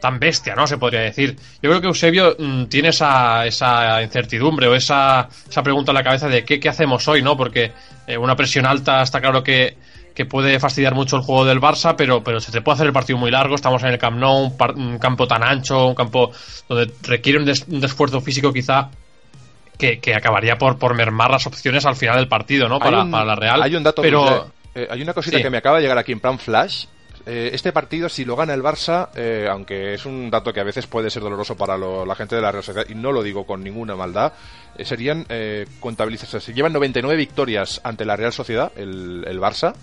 tan bestia, ¿no? Se podría decir. Yo creo que Eusebio mm, tiene esa, esa incertidumbre o esa, esa pregunta en la cabeza de qué, qué hacemos hoy, ¿no? Porque eh, una presión alta está claro que, que puede fastidiar mucho el juego del Barça, pero, pero se te puede hacer el partido muy largo. Estamos en el Camp un, par- un campo tan ancho, un campo donde requiere un, des- un esfuerzo físico quizá que, que acabaría por, por mermar las opciones al final del partido, ¿no? Para,
un-
para la Real.
Hay un dato,
pero
José, eh, hay una cosita
Sí.
que me acaba de llegar aquí en plan flash. Eh, este partido, si lo gana el Barça, eh, aunque es un dato que a veces puede ser doloroso para lo- la gente de la Real Sociedad, y no lo digo con ninguna maldad, eh, serían eh, contabilizadas. Se llevan 99 victorias ante la Real Sociedad, el, el Barça,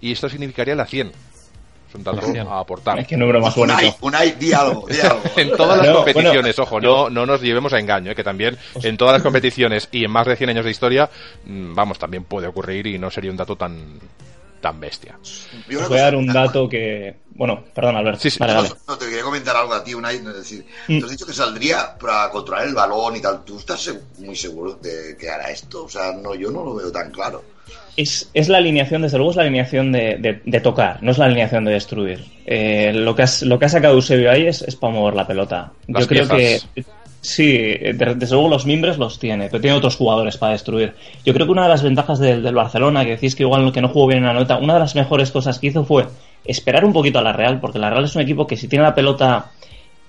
y esto significaría la 100. Es un dato
La 100.
a aportar.
Ay, qué número más
Unai,
bonito.
Unai, di algo, di algo.
En todas las
No,
competiciones,
bueno,
ojo, no, no nos llevemos a engaño, eh, que también en todas las competiciones y en más de 100 años de historia, mm, vamos, también puede ocurrir y no sería un dato tan tan bestia.
Una
Os voy a dar un dato que. Bueno, perdón, Albert.
Sí, sí.
Vale,
No,
dale.
no, te quería comentar algo a ti, Unai. Es decir,
Mm.
tú has dicho que saldría para controlar el balón y tal. ¿Tú estás muy seguro de que hará esto? O sea, no, yo no lo veo tan claro.
Es, es la alineación, desde luego es la alineación de, de- de tocar, no es la alineación de destruir. Eh, lo, que has- lo que ha sacado Eusebio ahí es, es para mover la pelota.
Las
Yo creo que sí, de- desde luego los mimbres los tiene, pero tiene otros jugadores para destruir. Yo creo que una de las ventajas del, del Barcelona, que decís que igual que no jugó bien en la nota, una de las mejores cosas que hizo fue esperar un poquito a la Real, porque la Real es un equipo que si tiene la pelota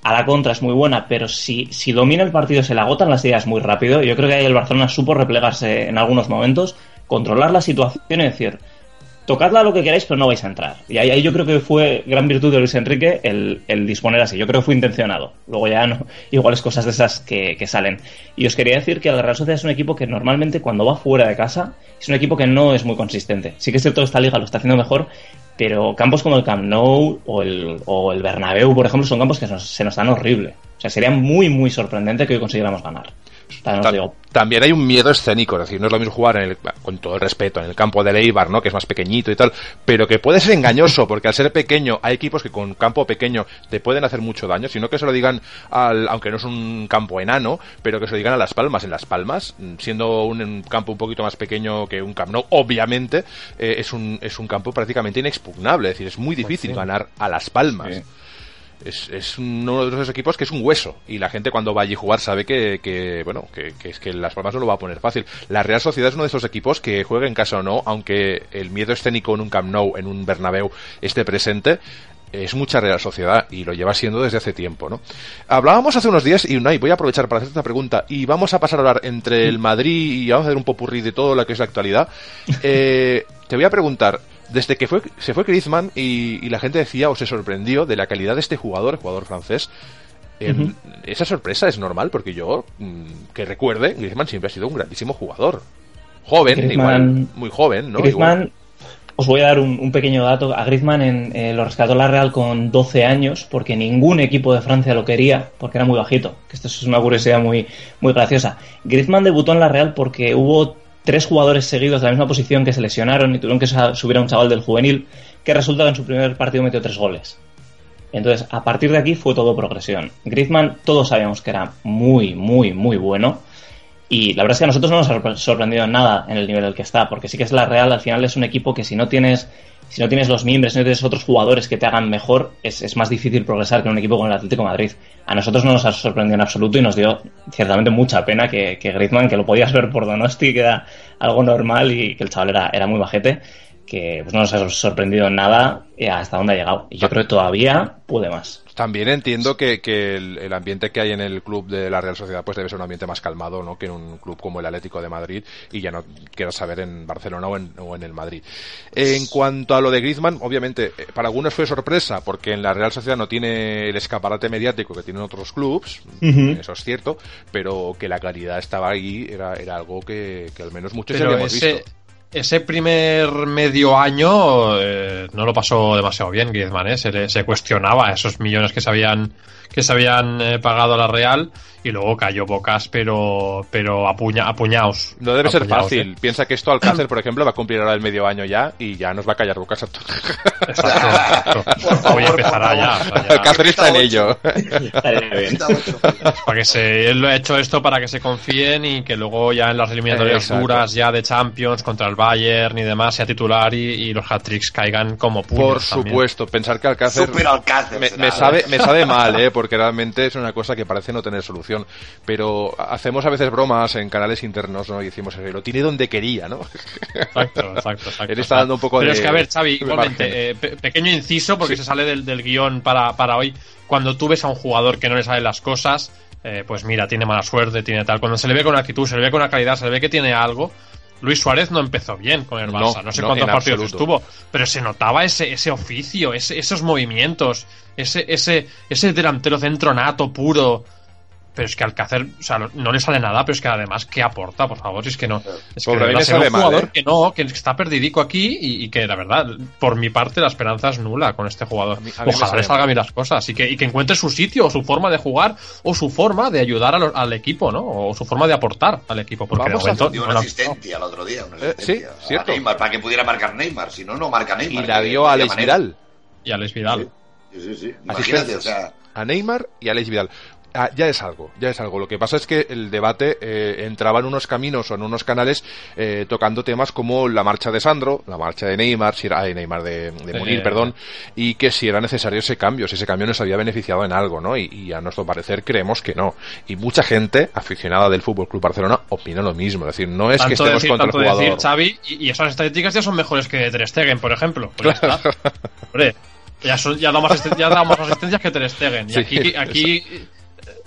a la contra es muy buena, pero si, si domina el partido se le agotan las ideas muy rápido. Yo creo que ahí el Barcelona supo replegarse en algunos momentos, controlar la situación y decir, tocadla lo que queráis, pero no vais a entrar. Y ahí, yo creo que fue gran virtud de Luis Enrique el, disponer así. Yo creo que fue intencionado. Luego ya no, igual es cosas de esas que, salen. Y os quería decir que el Real Sociedad es un equipo que normalmente cuando va fuera de casa es un equipo que no es muy consistente. Sí que es cierto que esta liga lo está haciendo mejor, pero campos como el Camp Nou o el, o el Bernabéu, por ejemplo, son campos que nos- se nos dan horrible. O sea, sería muy, muy sorprendente que hoy consiguiéramos ganar. También
hay un miedo escénico, es decir, no es lo mismo jugar en el, con todo el respeto, en el campo de Eibar, ¿no? Que es más pequeñito y tal, pero que puede ser engañoso, porque al ser pequeño, hay equipos que con campo pequeño te pueden hacer mucho daño, sino que se lo digan al, aunque no es un campo enano, pero que se lo digan a Las Palmas. En Las Palmas, siendo un, un campo un poquito más pequeño que un Camp Nou, obviamente, eh, es un, es un campo prácticamente inexpugnable, es decir, es muy difícil ganar a Las Palmas.
Sí.
Es, es uno de esos equipos que es un hueso y la gente cuando va allí a jugar sabe que, que, bueno que, que es que Las Palmas no lo va a poner fácil. La Real Sociedad es uno de esos equipos que juegue en casa o no, aunque el miedo escénico en un Camp Nou, en un Bernabéu esté presente, es mucha Real Sociedad y lo lleva siendo desde hace tiempo, ¿no? Hablábamos hace unos días y Unai, voy a aprovechar para hacer esta pregunta y vamos a pasar a hablar entre el Madrid y vamos a hacer un popurrí de todo lo que es la actualidad. Eh, te voy a preguntar, desde que fue, se fue Griezmann y, y la gente decía o se sorprendió de la calidad de este jugador, jugador francés, esa sorpresa es normal porque yo, mm, que recuerde, Griezmann siempre ha sido un grandísimo jugador. Joven,
Griezmann-
igual, muy joven, ¿no?
Griezmann,
Igual.
os voy a dar un, un pequeño dato. A Griezmann en, eh, lo rescató la Real con 12 años porque ningún equipo de Francia lo quería porque era muy bajito. Que esto es una curiosidad muy, muy graciosa. Griezmann debutó en la Real porque hubo tres jugadores seguidos de la misma posición que se lesionaron y tuvieron que subir a un chaval del juvenil que resulta que en su primer partido metió tres goles. Entonces, a partir de aquí fue todo progresión. Griezmann, todos sabíamos que era muy, muy, muy bueno. Y la verdad es que a nosotros no nos ha sorpre- sorprendido nada en el nivel al que está, porque sí que es la Real, al final es un equipo que si no tienes, si no tienes los miembros, si no tienes otros jugadores que te hagan mejor, es, es más difícil progresar que en un equipo con el Atlético Madrid. A nosotros no nos ha sorprendido en absoluto y nos dio ciertamente mucha pena que, que Griezmann, que lo podías ver por Donosti, que era algo normal y que el chaval era, era muy bajete, que pues no nos ha sorprendido en nada eh, hasta dónde ha llegado. Y yo creo que todavía puede más.
También entiendo que, que el, el ambiente que hay en el club de la Real Sociedad pues debe ser un ambiente más calmado ¿no? que en un club como el Atlético de Madrid y ya no quiero saber en Barcelona o en, o en el Madrid. En cuanto a lo de Griezmann, obviamente eh, para algunos fue sorpresa porque en la Real Sociedad no tiene el escaparate mediático que tienen otros clubs, eso es cierto, pero que la claridad estaba ahí era, era algo que, que al menos muchos ya habíamos
ese,
visto.
Ese primer medio año eh, no lo pasó demasiado bien Griezmann, ¿eh? se, le- se cuestionaba esos millones que se habían, que se habían eh, pagado a la Real y luego cayó bocas, pero, pero apuña, apuñaos.
No debe ser
Apuñaos,
fácil.
¿eh?
Piensa que esto Alcácer, por ejemplo, va a cumplir ahora el medio año ya y ya nos va a callar bocas a todos.
Exacto, exacto. Hoy empezará ya.
Alcácer está en ello.
Está.
Para que se, él lo ha hecho esto para que se confíen y que luego ya en las eliminatorias
Exacto.
duras ya de Champions contra el Bayern y demás sea titular y, y los hat-tricks caigan como puños
Por
también.
supuesto, pensar que Alcácer
Super Alcácer.
me, me sabe me sabe mal, ¿eh? Porque realmente es una cosa que parece no tener solución. Pero hacemos a veces bromas en canales internos, ¿no? Y decimos, eh, lo tiene donde quería, ¿no?
Exacto, exacto, exacto.
Él está dando un poco
Pero
de-
es que, a ver, Xavi, igualmente, eh, pe- pequeño inciso, porque se sale del, del guion para, para hoy. Cuando tú ves a un jugador que no le salen las cosas, eh, pues mira, tiene mala suerte, tiene tal. Cuando se le ve con actitud, se le ve con una calidad, se le ve que tiene algo. Luis Suárez no empezó bien con el Barça, no, sé
no,
cuántos partidos
absoluto.
estuvo, pero se notaba ese, ese oficio, ese- esos movimientos, ese, ese, ese delantero centro nato puro. Pero es que Alcácer, o sea, no le sale nada, pero es que además, ¿qué aporta? Por favor, es que no. Es que
Pobre, a
de
mí
verdad
sabe
un
mal,
jugador
¿eh?
que no, que está perdidico aquí y, y que la verdad, por mi parte, la esperanza es nula con este jugador.
A mí- a mí
Ojalá le salgan bien las cosas y que, y que encuentre su sitio o su forma de jugar o su forma de ayudar a lo- al equipo, ¿no? O su forma de aportar al equipo. Porque
Vamos
de
a
momento no
una
lo-
asistencia el otro día. Una
Eh, sí,
a
cierto.
Neymar, para que pudiera marcar Neymar. Si no, no marca
Y
Neymar.
la
que-
dio
que
a Alex. Vidal.
y Alex Vidal.
Sí, sí, sí. Imagínate,
Asistencias
o sea,
a Neymar y a Alex Vidal. Ah, ya es algo, ya es algo. Lo que pasa es que el debate eh, entraba en unos caminos o en unos canales eh, tocando temas como la marcha de Sandro, la marcha de Neymar, si era ay, Neymar de, de
Eh,
Munir, perdón, y que si era necesario ese cambio, si ese cambio nos había beneficiado en algo, ¿no? Y, y a nuestro parecer creemos que no. Y mucha gente aficionada del Fútbol Club Barcelona opina lo mismo. Es decir, no es que
tanto
estemos
decir,
contra
tanto
el jugador.
decir, Xavi, y, y esas estadísticas ya son mejores que de Ter Stegen, por ejemplo. Pues ya está. Hombre, ya, son, ya, ya damos asistencias que Ter Stegen. Y
Sí,
aquí, aquí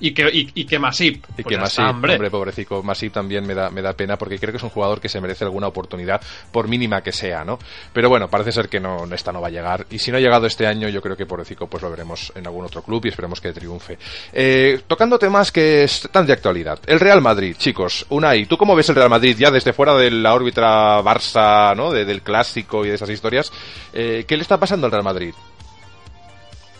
y que, y, y que Masip.
Y
Pues
que Masip,
está,
hombre.
hombre.
pobrecito, Masip también me da, me da pena porque creo que es un jugador que se merece alguna oportunidad, por mínima que sea, ¿no? Pero bueno, parece ser que no, esta no va a llegar. Y si no ha llegado este año, yo creo que pobrecito pues lo veremos en algún otro club y esperemos que triunfe. Eh, tocando temas que están de actualidad. El Real Madrid, chicos. Unai, ¿tú cómo ves el Real Madrid ya desde fuera de la órbita Barça, ¿no? De- del clásico y de esas historias? Eh, ¿Qué le está pasando al Real Madrid?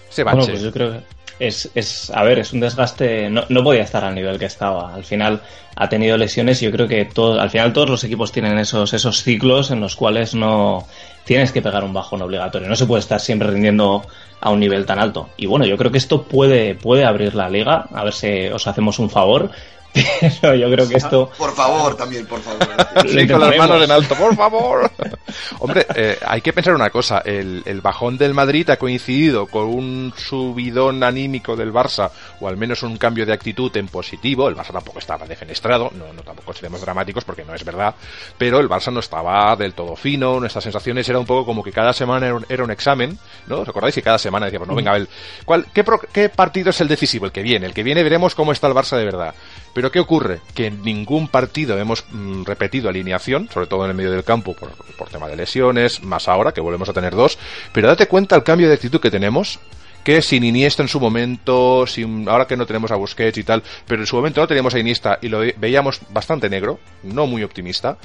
Se
Bueno,
bache.
pues yo creo que es, es, a ver, es un desgaste, no, no podía estar al nivel que estaba. Al final ha tenido lesiones y yo creo que todo, al final todos los equipos tienen esos, esos ciclos en los cuales no tienes que pegar un bajón obligatorio. No se puede estar siempre rindiendo a un nivel tan alto. Y bueno, yo creo que esto puede, puede abrir la liga, a ver si os hacemos un favor. Pero yo creo que esto
Por favor, también, por favor.
Sí, con las manos en alto, por favor. Hombre, eh, hay que pensar una cosa. El, el bajón del Madrid ha coincidido con un subidón anímico del Barça, o al menos un cambio de actitud en positivo. El Barça tampoco estaba defenestrado, no, no tampoco seremos dramáticos porque no es verdad, pero el Barça no estaba del todo fino. Nuestras sensaciones era un poco como que cada semana era un, era un examen, ¿no? ¿Os acordáis? Y cada semana decíamos, no, venga, el, ¿cuál, qué, pro- ¿qué partido es el decisivo? El que viene. El que viene veremos cómo está el Barça de verdad. Pero ¿qué ocurre? Que en ningún partido hemos mm, repetido alineación, sobre todo en el medio del campo, por, por tema de lesiones, más ahora, que volvemos a tener dos. Pero date cuenta el cambio de actitud que tenemos, que sin Iniesta en su momento, sin, ahora que no tenemos a Busquets y tal, pero en su momento no teníamos a Iniesta y lo ve- veíamos bastante negro, no muy optimista.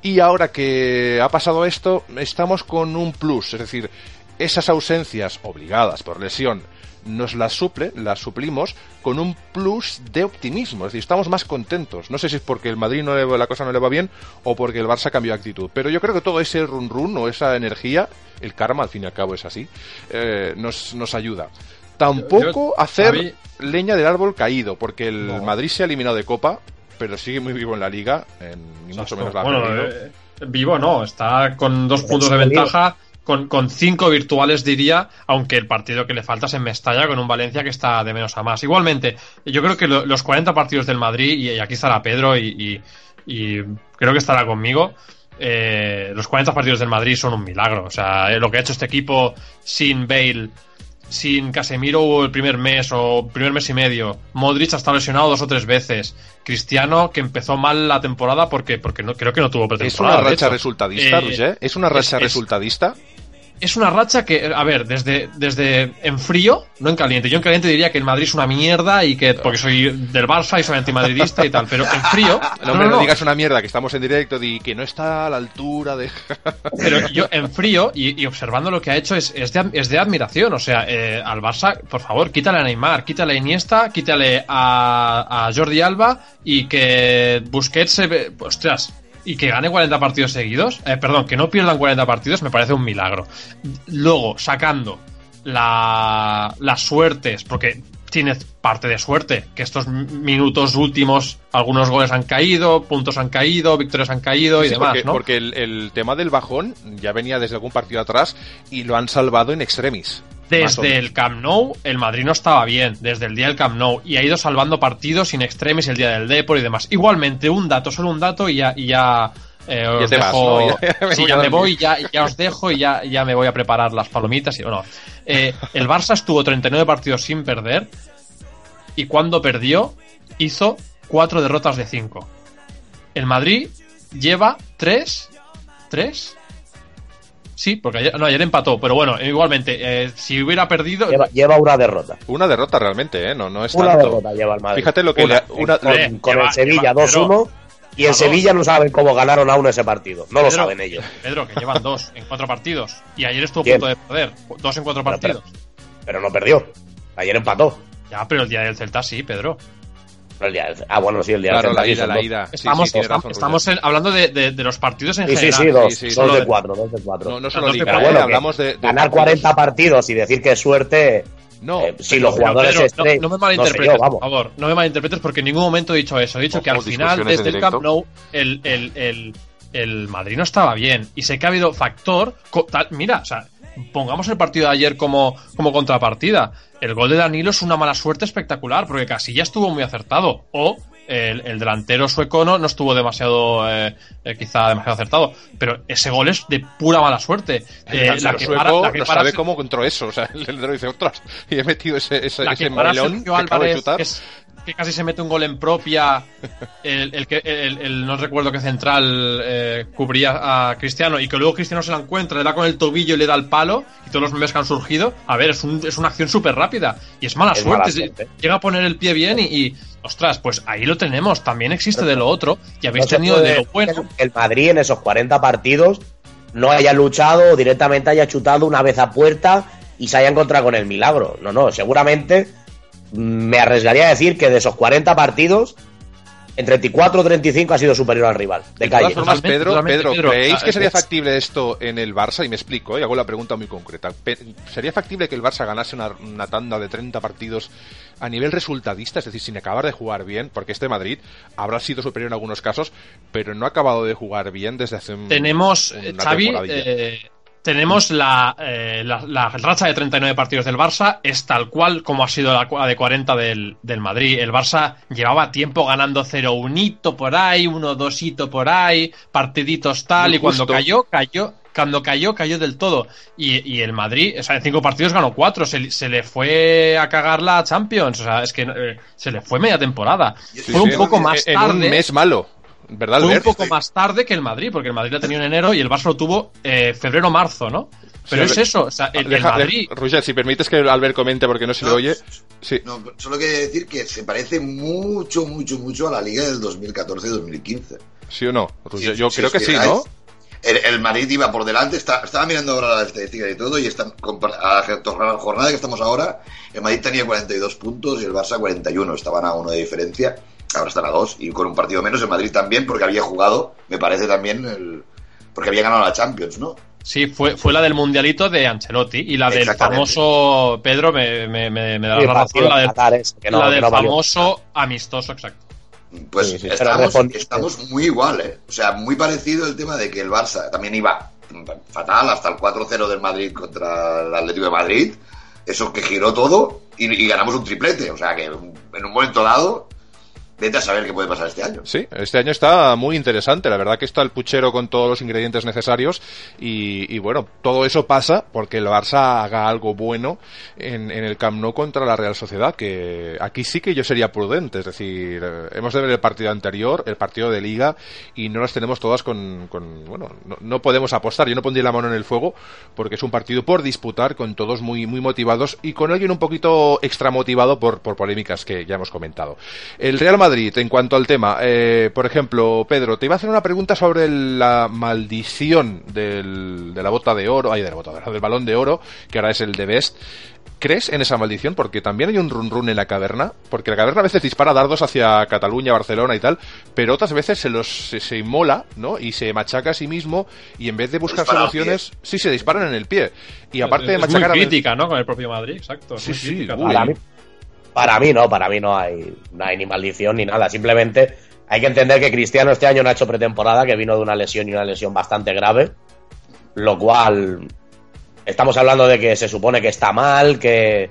Y ahora que ha pasado esto, estamos con un plus, es decir, esas ausencias obligadas por lesión nos las suple, las suplimos con un plus de optimismo, es decir, estamos más contentos. No sé si es porque el Madrid no le, va- la cosa no le va bien o porque el Barça cambió de actitud, pero yo creo que todo ese run run o esa energía, el karma al fin y al cabo es así, eh, nos, nos ayuda. Tampoco
Yo-
hacer leña del árbol caído, porque el
No.
Madrid se ha eliminado de Copa, pero sigue muy vivo en la liga, en, ni mucho menos la ha
bueno,
perdido.
eh, vivo no, está con dos puntos de ventaja, con, con cinco virtuales diría, aunque el partido que le falta es en Mestalla con un Valencia que está de menos a más. Igualmente, yo creo que lo- los 40 partidos del Madrid, y, y aquí estará Pedro y, y- y creo que estará conmigo, eh, los 40 partidos del Madrid son un milagro. O sea, eh, lo que ha hecho este equipo sin Bale, sin Casemiro el primer mes o primer mes y medio, Modric ha estado lesionado dos o tres veces, Cristiano que empezó mal la temporada porque porque no creo que no tuvo
¿Es
pretemporada.
una
de
racha resultadista,
Eh,
Roger? ¿Es una racha
es-
resultadista?
es una racha que, a ver, desde, desde en frío, no en caliente. Yo en caliente diría que el Madrid es una mierda y que, porque soy del Barça y soy antimadridista y tal, pero en frío,
No, hombre, no, digas una mierda, que estamos en directo y que no está a la altura de...
Pero yo en frío y, y observando lo que ha hecho es, es, de, es de admiración. O sea, eh, al Barça, por favor, quítale a Neymar, quítale a Iniesta, quítale a, a Jordi Alba y que Busquets se ve. Ostras. Y que gane 40 partidos seguidos, eh, perdón, que no pierdan 40 partidos, me parece un milagro. Luego, sacando la, las suertes, porque tiene parte de suerte, que estos minutos últimos, algunos goles han caído, puntos han caído, victorias han caído y demás,
porque,
¿no?
porque el, el tema del bajón ya venía desde algún partido atrás y lo han salvado en extremis.
Desde el Camp Nou, el Madrid no estaba bien, desde el día del Camp Nou, y ha ido salvando partidos sin extremis el día del Depor y demás. Igualmente, un dato, solo un dato, y ya, y ya, eh,
Ya
os
te vas,
dejo.
¿no? Ya me
sí, ya me voy, ya, ya os dejo y ya, ya me voy a preparar las palomitas. Y, bueno, eh, el Barça estuvo 39 partidos sin perder, y cuando perdió, hizo 4 derrotas de 5. El Madrid lleva 3. ¿3? Sí, porque ayer, no, ayer empató, pero bueno, igualmente, eh, si hubiera perdido.
Lleva, lleva una derrota.
Una derrota realmente, ¿eh? No, no es
Una
tanto.
derrota lleva el Madrid.
Fíjate lo que
Una,
le- una-
con,
lo-
con
lleva-
el Sevilla
lleva-
2-1 y en Sevilla no saben cómo ganaron aún ese partido. No lo saben ellos.
Pedro, que llevan dos en cuatro partidos. Y ayer estuvo a punto de perder. Dos en cuatro
Pero,
partidos.
Pero no perdió. Ayer empató.
Ya, pero el día del Celta sí, Pedro.
El día ah, bueno, sí, el día
Claro,
del
la ida,
son
la
dos.
ida. Sí,
Estamos,
sí,
estamos,
razón,
estamos en- hablando de, de- de los partidos en
Sí, sí,
general.
sí, dos,
Sí, sí,
dos
solo
de cuatro, dos de cuatro.
No, no
Dos
solo Liga,
cuatro.
¿eh?
Pero bueno,
hablamos de, de
ganar
partidos.
40 partidos y decir que es suerte.
No,
eh, si
pero-
los jugadores
Pedro,
estrella-
no, no me
no sé
malinterpretes,
yo,
por favor. No me malinterpretes porque en ningún momento he dicho eso. He dicho que al final, desde el Camp. Nou, el, el, el, el Madrid no estaba bien. Y sé que ha habido factor. mira, o sea, pongamos el partido de ayer como, como contrapartida. El gol de Danilo es una mala suerte espectacular porque casi ya estuvo muy acertado. O el, el delantero sueco no, no estuvo demasiado, eh, eh, quizá demasiado acertado. Pero ese gol es de pura mala suerte. Eh, la que para- la que
no
para-
sabe cómo encontró eso. O sea, el delantero dice, ostras, y he metido ese, ese,
la
ese
para Sergio Álvarez es que casi se mete un gol en propia, el, el que el, el- no recuerdo qué central eh, cubría a Cristiano y que luego Cristiano se la encuentra, le da con el tobillo y le da el palo y todos los memes que han surgido, a ver, es, un- es una acción súper rápida y es mala
Es
suerte,
mala
es-
suerte.
llega a poner el pie bien y, y, ostras, pues ahí lo tenemos, también existe de lo otro y habéis
No
tenido de lo bueno.
el Madrid en esos 40 partidos no haya luchado o directamente haya chutado una vez a puerta y se haya encontrado con el milagro. No, no, seguramente me arriesgaría a decir que de esos 40 partidos, en 34 o 35 ha sido superior al rival. De
De todas
calle.
formas,
Totalmente,
Pedro,
totalmente,
Pedro,
Pedro.
¿creéis
Ah,
que sería factible esto en el Barça? Y me explico, ¿eh? hago la pregunta muy concreta. ¿Sería factible que el Barça ganase una, una tanda de 30 partidos a nivel resultadista, es decir, sin acabar de jugar bien? Porque este Madrid habrá sido superior en algunos casos, pero no ha acabado de jugar bien desde hace un,
Tenemos, eh,
una
Xavi,
temporadilla.
eh, tenemos la, eh, la, la racha de 39 partidos del Barça, es tal cual como ha sido la de 40 del, del Madrid. El Barça llevaba tiempo ganando 0-1 por ahí, 1-2 por ahí, partiditos tal,
Muy
y cuando cayó, cayó. Cuando cayó, cayó del todo. Y, y el Madrid, o sea, en cinco partidos ganó cuatro. Se, se le fue a cagar la Champions. O sea, es que eh, se le fue media temporada.
Sí,
fue un
sí,
poco
en-
más
en
tarde.
un mes malo, ¿verdad,
Fue un poco más tarde que el Madrid, porque el Madrid lo tenía en enero y el Barça lo tuvo eh, febrero-marzo, ¿no? Pero
Sí,
es eso, o sea, el, el
Deja-
Madrid.
de- Roger, si permites que Albert comente porque no se le
No.
oye. Sí.
No, solo quiero decir que se parece mucho, mucho, mucho a la liga del 2014-2015.
¿Sí o no? Roger?
Sí,
Yo
si
creo que sí, ¿no?
El, el Madrid iba por delante, está- estaba mirando ahora las estadísticas y todo, y está, compar- a la jornada que estamos ahora, el Madrid tenía 42 puntos y el Barça 41, estaban a uno de diferencia, ahora están a dos, y con un partido menos el Madrid también, porque había jugado, me parece también, el, porque había ganado la Champions, ¿no?
Sí, fue, fue la del mundialito de Ancelotti y la del famoso. Pedro, me, me, me, me da
Sí,
la razón, la del,
Qatar ese, que no-
la
que
del
no valió.
famoso amistoso, exacto.
Pues
Sí,
estamos, estamos muy igual, ¿eh? O sea, muy parecido el tema de que el Barça también iba fatal hasta el 4-0 del Madrid contra el Atlético de Madrid. Eso que giró todo y, y ganamos un triplete. O sea, que en un momento dado, vete saber qué puede pasar este año.
Sí, este año está muy interesante. La verdad que está el puchero con todos los ingredientes necesarios. Y, bueno, todo eso pasa porque el Barça haga algo bueno en, el Camp Nou contra la Real Sociedad. Que aquí sí que yo sería prudente. Es decir, eh, hemos de ver el partido anterior, el partido de Liga, y no las tenemos todas con. con- bueno, no, no podemos apostar. Yo no pondría la mano en el fuego porque es un partido por disputar con todos muy, muy motivados y con alguien un poquito extra motivado por, por polémicas que ya hemos comentado. El Real Madrid, en cuanto al tema, eh, por ejemplo, Pedro, te iba a hacer una pregunta sobre la maldición del, de la bota de oro, ay, de la bota de oro, del balón de oro, que ahora es el de Best. ¿Crees en esa maldición? Porque también hay un run run en la caverna, porque la caverna a veces dispara dardos hacia Cataluña, Barcelona y tal, pero otras veces se los se, se inmola, ¿no? Y se machaca a sí mismo y en vez de buscar
dispara
soluciones, sí se disparan en el pie. Y aparte de
es muy
machacar a
crítica, ¿no? Con el propio Madrid, exacto.
Sí, sí,
crítica
uy.
Para mí no, para mí no hay, no hay ni maldición ni nada. Simplemente hay que entender que Cristiano este año no ha hecho pretemporada, que vino de una lesión y una lesión bastante grave. Lo cual estamos hablando de que se supone que está mal, que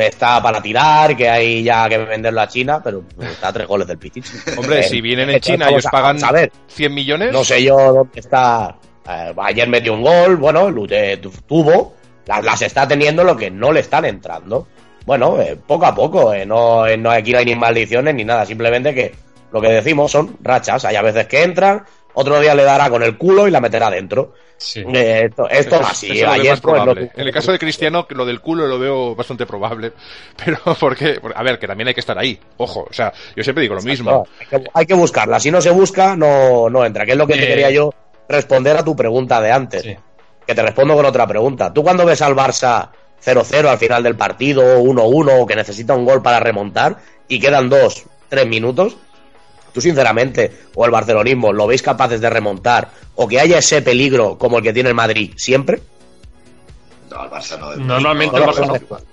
está para tirar, que hay ya que venderlo a China, pero está a tres goles del Pichichi.
Hombre,
Eh,
si vienen en China y os pagan
a ver,
100 millones,
no sé yo dónde está. eh, ayer metió un gol, bueno, tuvo, las, las está teniendo lo que no le están entrando. Bueno, eh, poco a poco, eh, no, eh, no, aquí no hay ni maldiciones ni nada, simplemente que lo que decimos son rachas. Hay a veces que entran, otro día le dará con el culo y la meterá dentro.
Sí.
Eh, esto
es-
así.
veo
ayer
más
pues, lo-.
En el caso de Cristiano, lo del culo lo veo bastante probable. Pero porque, a ver, que también hay que estar ahí. Ojo, o sea, yo siempre digo lo mismo.
No, hay, que, hay que buscarla. Si no se busca, no, no entra. Que es lo que te quería yo responder a tu pregunta de antes.
Sí.
Que te respondo con otra pregunta. ¿Tú cuando ves al Barça 0-0 al final del partido, 1-1, o que necesita un gol para remontar y quedan dos, tres minutos? ¿Tú sinceramente, o el barcelonismo, lo veis capaces de remontar o que haya ese peligro como el que tiene el Madrid siempre?
No, el Barça no.
Normalmente el
Conozco
Barça
la
no.
respuesta.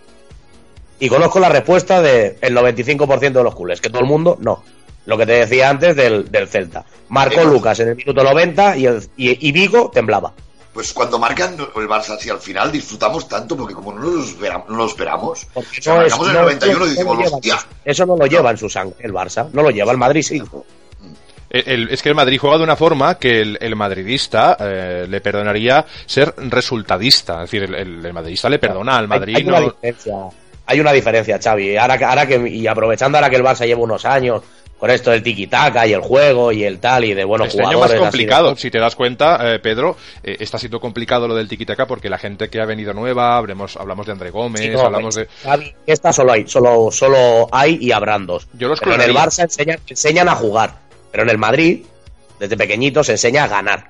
Y conozco la respuesta del 95% de los culés, que todo el mundo no. Lo que te decía antes del, del Celta. Marcó Lucas en el minuto 90 y, el, y, y Vigo temblaba.
Pues cuando marcan el Barça, si al final disfrutamos tanto, porque como no lo esperamos, no lo esperamos
Porque
o sea,
no es-
marcamos el
no-
91 y
no lo
decimos, hostia,
su- Eso no lo lleva en su sangre el Barça, no lo lleva el Madrid sí.
El- el- es que el Madrid juega de una forma que el, el madridista eh, le perdonaría ser resultadista. Es decir, el, el- el madridista le perdona al Madrid.
hay, hay una
no-
diferencia. hay una diferencia, Xavi. Ahora, que- ahora que, y aprovechando ahora que el Barça lleva unos años con esto del tiki-taka y el juego y el tal y de buenos
Este año
jugadores.
más
así de-
complicado, si te das cuenta, eh, Pedro, eh, está siendo complicado lo del tiquitaca porque la gente que ha venido nueva, hablemos, hablamos de André Gómez,
Sí, no,
hablamos de...
Esta solo hay, solo, solo hay y habrán dos.
Yo los
Pero en el. Barça enseñan, enseñan a jugar, pero en el Madrid, desde pequeñito, se enseña a ganar.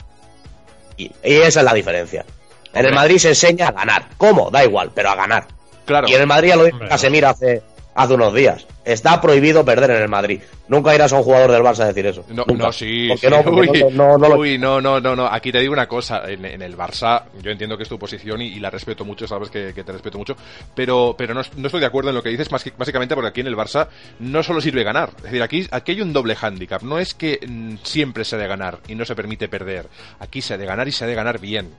Y, y esa es la diferencia. En
Hombre.
el Madrid se enseña a ganar. ¿Cómo? Da igual, pero a ganar.
Claro,
Y en el Madrid ya lo dijo Casemiro hace, hace unos días. Está prohibido perder en el Madrid. Nunca irás a un jugador del Barça a decir eso.
No,
Nunca.
no, sí.
Porque
sí.
no,
Uy,
no, no, no
uy, no, no, no, no. Aquí te digo una cosa. En, en el Barça, yo entiendo que es tu posición y, y la respeto mucho, sabes que, que te respeto mucho. Pero, pero no, no estoy de acuerdo en lo que dices, más que- básicamente porque aquí en el Barça no solo sirve ganar. Es decir, aquí, aquí hay un doble hándicap. No es que mm, siempre se ha de ganar y no se permite perder. Aquí se ha de ganar y se ha de ganar bien.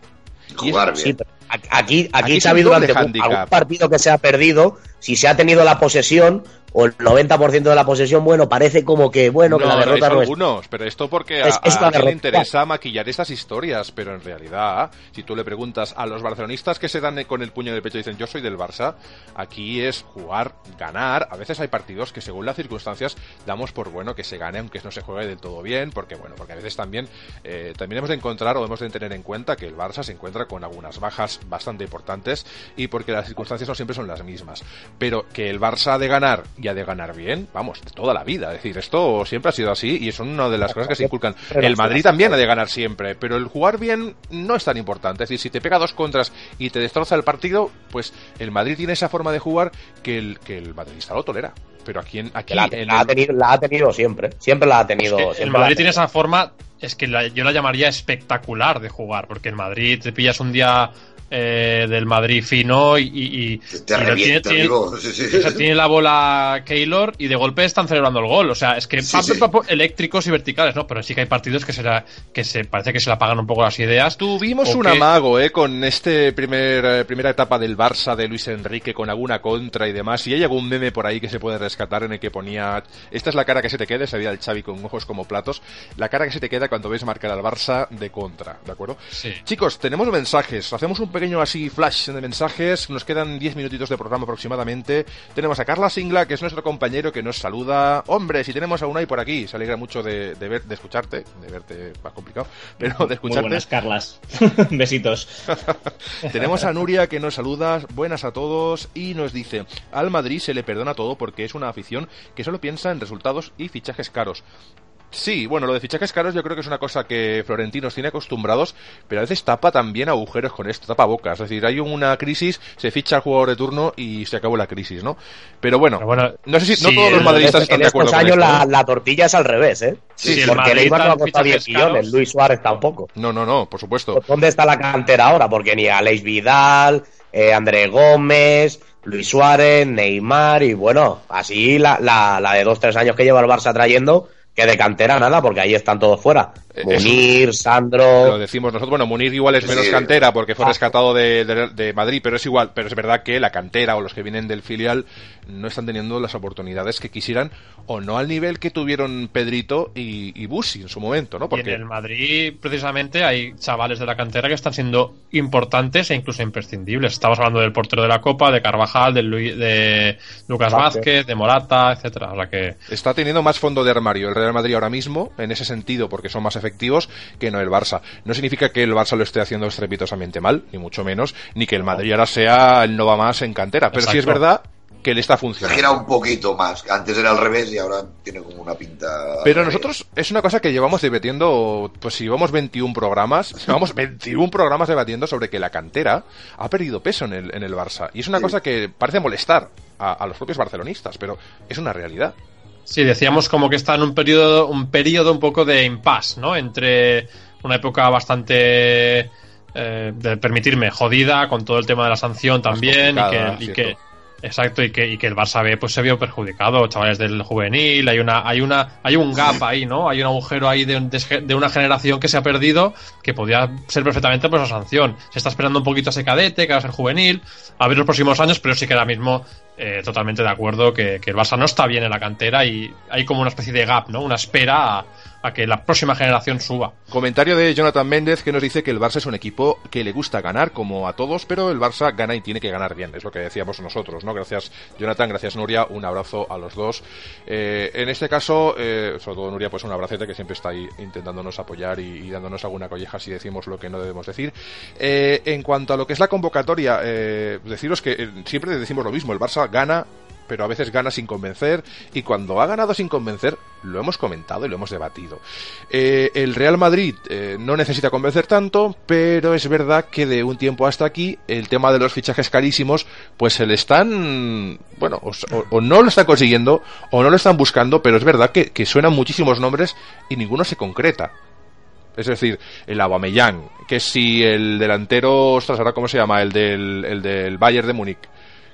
Jugar bien.
Sí, aquí, aquí,
Aquí un doble
durante algún partido que se ha perdido, si se ha tenido la posesión, o el 90% de la posesión, bueno, parece como que, bueno, que la derrota
no, es algunos, pero esto porque a,
Es- es
a le interesa maquillar estas historias, pero en realidad, si tú le preguntas a los barcelonistas que se dan con el puño de pecho y dicen yo soy del Barça, aquí es jugar, ganar. A veces hay partidos que según las circunstancias damos por bueno que se gane, aunque no se juegue del todo bien, porque bueno, porque a veces también eh, también hemos de encontrar o hemos de tener en cuenta que el Barça se encuentra con algunas bajas bastante importantes y porque las circunstancias no siempre son las mismas. Pero que el Barça ha de ganar y ha de ganar bien, vamos, toda la vida. Es decir, esto siempre ha sido así y son una de las cosas que se inculcan. El Madrid también ha de ganar siempre, pero el jugar bien no es tan importante. Es decir, si te pega dos contras y te destroza el partido, pues el Madrid tiene esa forma de jugar que el, que el madridista lo tolera. Pero aquí, en, aquí
la,
en
la ha
el-
tenido, la ha tenido siempre. Siempre la ha tenido.
Es que el Madrid tiene esa forma, es que la- yo la llamaría espectacular de jugar, porque el Madrid te pillas un día eh, del Madrid fino y, y- y-
Te, revienta,
tiene-
amigo. Sí, sí.
o sea, tiene la bola Keylor y de golpe están celebrando el gol. O sea, es que
Sí,
pa-
sí.
pa- pa- eléctricos y verticales, ¿no? Pero sí que hay partidos que, será, que se parece que se le apagan un poco las ideas.
Tuvimos un
que-
amago, ¿eh? Con este primer, eh, primera etapa del Barça de Luis Enrique con alguna contra y demás. Y hay algún meme por ahí que se puede rescatar en el que ponía, esta es la cara que se te queda, ese día el Xavi con ojos como platos, la cara que se te queda cuando ves marcar al Barça de contra, ¿de acuerdo?
Sí.
Chicos, tenemos mensajes. Hacemos un pequeño así flash de mensajes. Nos quedan 10 minutitos de programa aproximadamente. Tenemos a Carla Singla, que es nuestro compañero, que nos saluda. Hombre, si tenemos a Unai por aquí, se alegra mucho de, de ver, de escucharte. De verte más complicado, pero de
Muy
escucharte.
buenas, Carlas. Besitos.
Tenemos a Nuria que nos saluda, buenas a todos, y nos dice, al Madrid se le perdona todo porque es una afición que solo piensa en resultados y fichajes caros. Sí, bueno, lo de fichajes caros yo creo que es una cosa que Florentino nos tiene acostumbrados, pero a veces tapa también agujeros con esto, tapa bocas. Es decir, hay una crisis, se ficha al jugador de turno y se acabó la crisis, ¿no? Pero bueno,
Pero bueno,
no sé si no todos los madridistas
en
están de
estos
acuerdo con
años
esto.
la,
¿eh?
la tortilla es al revés, ¿eh?
Sí,
Sí, el
Porque
Madrid
Neymar no ha costado 10
fichajes caros.
millones, Luis Suárez tampoco.
No, no, no, por supuesto.
¿Dónde está la cantera ahora? Porque ni Aleix Vidal, eh, André Gómez, Luis Suárez, Neymar y bueno, así la, la, la de dos, tres años que lleva el Barça trayendo, que de cantera nada, porque ahí están todos fuera.
Eh,
Munir,
Lo
Sandro...
decimos nosotros. Bueno, Munir igual es menos
Sí.
cantera porque fue
Ah.
rescatado de, de- de Madrid, pero es igual. Pero es verdad que la cantera o los que vienen del filial no están teniendo las oportunidades que quisieran o no al nivel que tuvieron Pedrito y, y Busi en su momento, ¿no?
Y en
Porque
el Madrid, precisamente, hay chavales de la cantera que están siendo importantes e incluso imprescindibles. Estamos hablando del portero de la Copa, de Carvajal, de, Luis- de Lucas
Vázquez.
Vázquez, de Morata, etcétera. O sea que
está teniendo más fondo de armario el Real Madrid ahora mismo, en ese sentido, porque son más efectivos, que no el Barça. No significa que el Barça lo esté haciendo estrepitosamente mal, ni mucho menos, ni que el Madrid ahora sea el no va más en cantera. Pero sí es
Exacto.
verdad que le está
Se
funcionando.
gira un poquito más. Antes era al revés y ahora tiene como una pinta.
Pero nosotros es una cosa que llevamos debatiendo, pues si llevamos 21 programas, llevamos 21 programas debatiendo sobre que la cantera ha perdido peso en el, en el Barça. Y es una
Sí.
cosa que parece molestar a, a los propios barcelonistas, pero es una realidad.
Sí, decíamos como que está en un periodo, un periodo un poco de impasse, ¿no? Entre una época bastante, eh, de permitirme, jodida, con todo el tema de la sanción también, y que, y que- exacto, y que, y que el Barça B pues se vio perjudicado, chavales del juvenil, hay una, hay una, hay un gap ahí, ¿no? Hay un agujero ahí de, de, de una generación que se ha perdido, que podía ser perfectamente pues la sanción. Se está esperando un poquito a ese cadete, que va a ser juvenil, a ver los próximos años, pero sí que ahora mismo eh, totalmente de acuerdo que, que el Barça no está bien en la cantera y hay como una especie de gap, ¿no? Una espera a, a que la próxima generación suba.
Comentario de Jonathan Méndez que nos dice que el Barça es un equipo que le gusta ganar como a todos, pero el Barça gana y tiene que ganar bien, es lo que decíamos nosotros, ¿no? Gracias Jonathan, gracias Nuria, un abrazo a los dos. Eh, en este caso, eh, sobre todo Nuria, pues un abracete que siempre está ahí intentándonos apoyar y, dándonos alguna colleja si decimos lo que no debemos decir. Eh, en cuanto a lo que es la convocatoria, deciros que siempre decimos lo mismo, el Barça gana pero a veces gana sin convencer y cuando ha ganado sin convencer lo hemos comentado y lo hemos debatido. Eh, el Real Madrid eh, no necesita convencer tanto, pero es verdad que de un tiempo hasta aquí el tema de los fichajes carísimos pues se le están, bueno, o, no lo están consiguiendo o no lo están buscando, pero es verdad que, que suenan muchísimos nombres y ninguno se concreta. Es decir, el Aubameyang, que si el delantero, ostras, ahora cómo se llama, el del, el del Bayern de Múnich,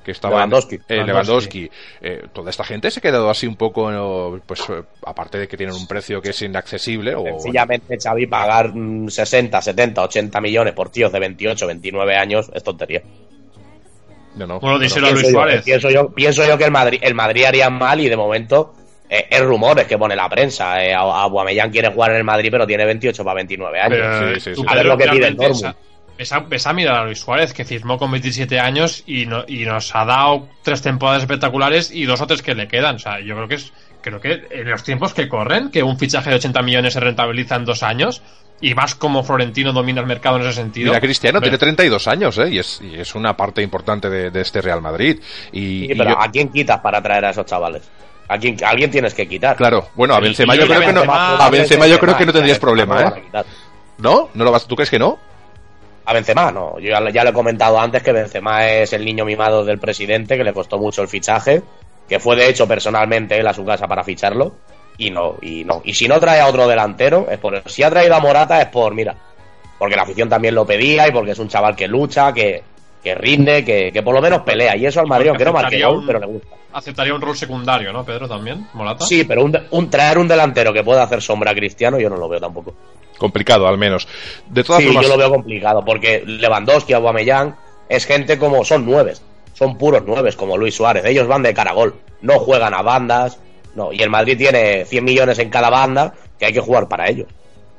que estaba
Lewandowski.
eh, Lewandowski. Eh, toda esta gente se ha quedado así un poco, eh, pues eh, aparte de que tienen un precio que es inaccesible o
Sencillamente, Xavi, pagar mm, 60, 70, 80 millones por tíos de 28, 29 años es tontería.
no, no,
Bueno,
no,
díselo a
Pienso
Luis
yo,
Suárez.
pienso yo, pienso yo que el Madrid, el Madrid haría mal y de momento eh, es rumores que pone la prensa. Eh, A- Aubameyang quiere jugar en el Madrid, pero tiene 28 para 29 años.
Pero,
Sí, sí, sí.
A ver lo que pide el Dortmund.
Esa- Ves a, ves a mirar a Luis Suárez, que firmó con 27 años y, no- y nos ha dado tres temporadas espectaculares y dos o tres que le quedan. O sea, yo creo que es creo que en los tiempos que corren, que un fichaje de 80 millones se rentabiliza en dos años y más como Florentino domina el mercado en ese sentido.
Mira, Cristiano
Hombre,
tiene 32 años, ¿eh? Y es, y es una parte importante de, de este Real Madrid. Y,
Sí,
y
pero
yo-
¿a quién quitas para traer a esos chavales? ¿A quién, a alguien tienes que quitar.
claro, bueno, a Benzema yo creo que no, a Benzema yo creo que no tendrías problema, ¿eh? ¿No? ¿No lo vas, ¿Tú crees que no?
A Benzema, no. Yo ya, ya lo he comentado antes que Benzema es el niño mimado del presidente, que le costó mucho el fichaje, que fue de hecho personalmente él a su casa para ficharlo, y no, y no. Y si no trae a otro delantero, es por Si ha traído a Morata es por, mira, porque la afición también lo pedía y porque es un chaval que lucha, que, que rinde, que, que por lo menos pelea. Y eso al Madrid, aunque no marque
un-
pero le gusta.
Aceptaría un rol secundario, ¿no, Pedro? También, Morata.
Sí, pero un, traer un delantero que pueda hacer sombra a Cristiano, yo no lo veo tampoco.
Complicado, al menos. De todas
Sí,
formas,
yo lo veo complicado, porque Lewandowski, Aubameyang, es gente como, son nueves, son puros nueves, como Luis Suárez, ellos van de cara a gol, no juegan a bandas, no, y el Madrid tiene 100 millones en cada banda que hay que jugar para ellos.